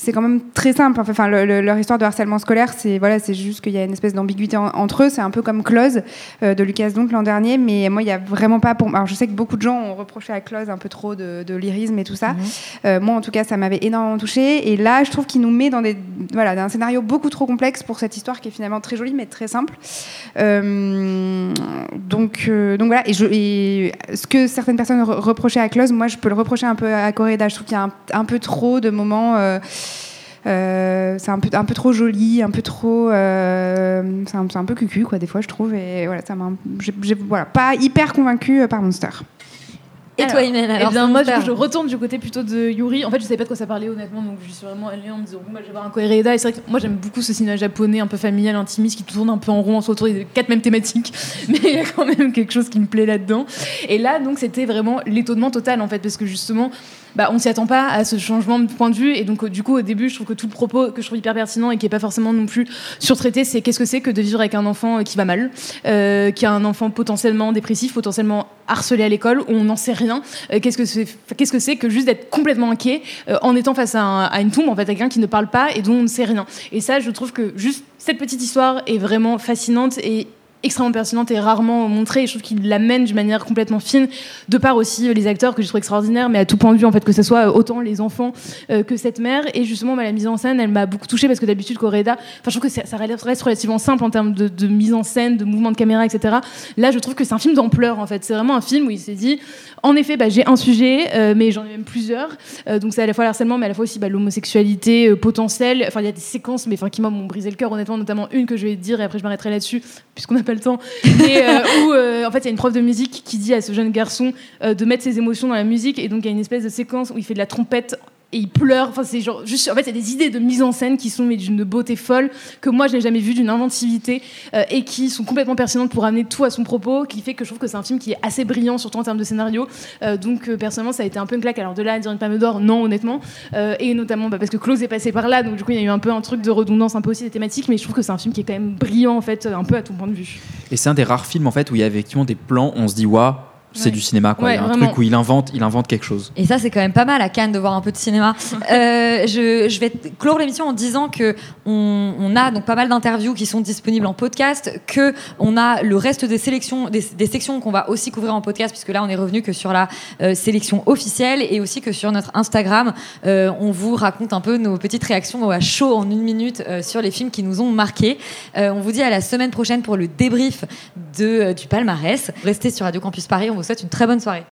c'est quand même très simple. Enfin, le- le- leur histoire de harcèlement scolaire, c'est voilà, c'est juste qu'il y a une espèce d'ambiguïté en- entre eux. C'est un peu comme Close euh, de Lucas donc l'an dernier, mais moi, il y a vraiment pas pour. Alors, je sais que beaucoup de gens ont reproché à Close un peu trop de, de lyrisme et tout ça. Euh, moi, en tout cas, ça m'avait énormément touché. Et là, je trouve qu'il nous met dans des voilà, dans un scénario beaucoup trop complexe pour cette histoire qui est finalement très jolie mais très simple. Euh, donc, donc voilà. Et, je, et ce que certaines personnes re- reprochaient à Close, moi, je peux le reprocher un peu à Coréda. Je trouve qu'il y a un, un peu trop de moments. Euh, euh, c'est un peu, un peu trop joli, un peu trop. euh, c'est un, c'est un peu cucu, quoi, des fois, je trouve. Et voilà, ça m'a. j'ai- j'ai- voilà, pas hyper convaincu par Monster. Et toi, Imen, alors, Eh bien, moi, coup, je retourne du côté plutôt de Yuri. En fait, je savais pas de quoi ça parlait, honnêtement, donc je suis vraiment allée en me disant, bon, bah, je vais voir un Koreeda. Et c'est vrai que moi, j'aime beaucoup ce cinéma japonais, un peu familial, intimiste, qui tourne un peu en rond, on se retrouve des quatre mêmes thématiques, mais il y a quand même quelque chose qui me plaît là-dedans. Et là, donc, c'était vraiment l'étonnement total, en fait, parce que justement, bah, on s'y attend pas à ce changement de point de vue. Et donc, euh, du coup, au début, je trouve que tout le propos que je trouve hyper pertinent et qui est pas forcément non plus surtraité, c'est qu'est-ce que c'est que de vivre avec un enfant euh, qui va mal, euh, qui a un enfant potentiellement dépressif, potentiellement harcelé à l'école, où on n'en sait rien. Qu'est-ce que c'est qu'est-ce que que juste d'être complètement inquiet en étant face à, à une tombe, en fait, à quelqu'un qui ne parle pas et dont on ne sait rien. Et ça, je trouve que juste cette petite histoire est vraiment fascinante et extrêmement pertinente et rarement montrée. Je trouve qu'il l'amène d'une manière complètement fine de par aussi euh, les acteurs que je trouve extraordinaires mais à tout point de vue en fait que ce soit euh, autant les enfants euh, que cette mère. Et justement la mise en scène elle m'a beaucoup touchée parce que d'habitude Coréda enfin je trouve que ça, reste relativement simple en termes de, mise en scène de mouvement de caméra etc là je trouve que c'est un film d'ampleur en fait. C'est vraiment un film où il s'est dit en effet bah, j'ai un sujet mais j'en ai même plusieurs. Donc c'est à la fois le harcèlement mais à la fois aussi bah, l'homosexualité potentielle. Enfin il y a des séquences mais enfin qui m'ont brisé le cœur honnêtement notamment une que je vais dire et après je m'arrêterai là-dessus puisqu'on n'a pas le temps mais euh, où euh, en fait il y a une prof de musique qui dit à ce jeune garçon euh, de mettre ses émotions dans la musique et donc il y a une espèce de séquence où il fait de la trompette et il pleure. Enfin, c'est genre juste. En fait, il y a des idées de mise en scène qui sont d'une beauté folle que moi je n'ai jamais vu, d'une inventivité euh, et qui sont complètement pertinentes pour amener tout à son propos, qui fait que je trouve que c'est un film qui est assez brillant, surtout en termes de scénario. Euh, donc euh, personnellement, ça a été un peu une claque. Alors de là à dire une palme d'or, non, honnêtement, et notamment bah, parce que Close est passé par là, donc du coup il y a eu un peu un truc de redondance, un peu aussi des thématiques, mais je trouve que c'est un film qui est quand même brillant en fait, un peu à tout point de vue. Et c'est un des rares films en fait où il y a effectivement des plans, on se dit waouh, c'est Ouais. du cinéma quoi. Ouais, il y a un vraiment. truc où il invente, il invente quelque chose. Et ça, c'est quand même pas mal à Cannes de voir un peu de cinéma. Euh, je, je vais clore l'émission en disant que on, on a donc pas mal d'interviews qui sont disponibles en podcast, que on a le reste des sélections, des, des sections qu'on va aussi couvrir en podcast, puisque là, on est revenu que sur la euh, sélection officielle et aussi que sur notre Instagram, euh, on vous raconte un peu nos petites réactions à chaud en une minute sur les films qui nous ont marqués. On vous dit à la semaine prochaine pour le débrief de, du palmarès. Restez sur Radio Campus Paris. On vous souhaite une très bonne soirée.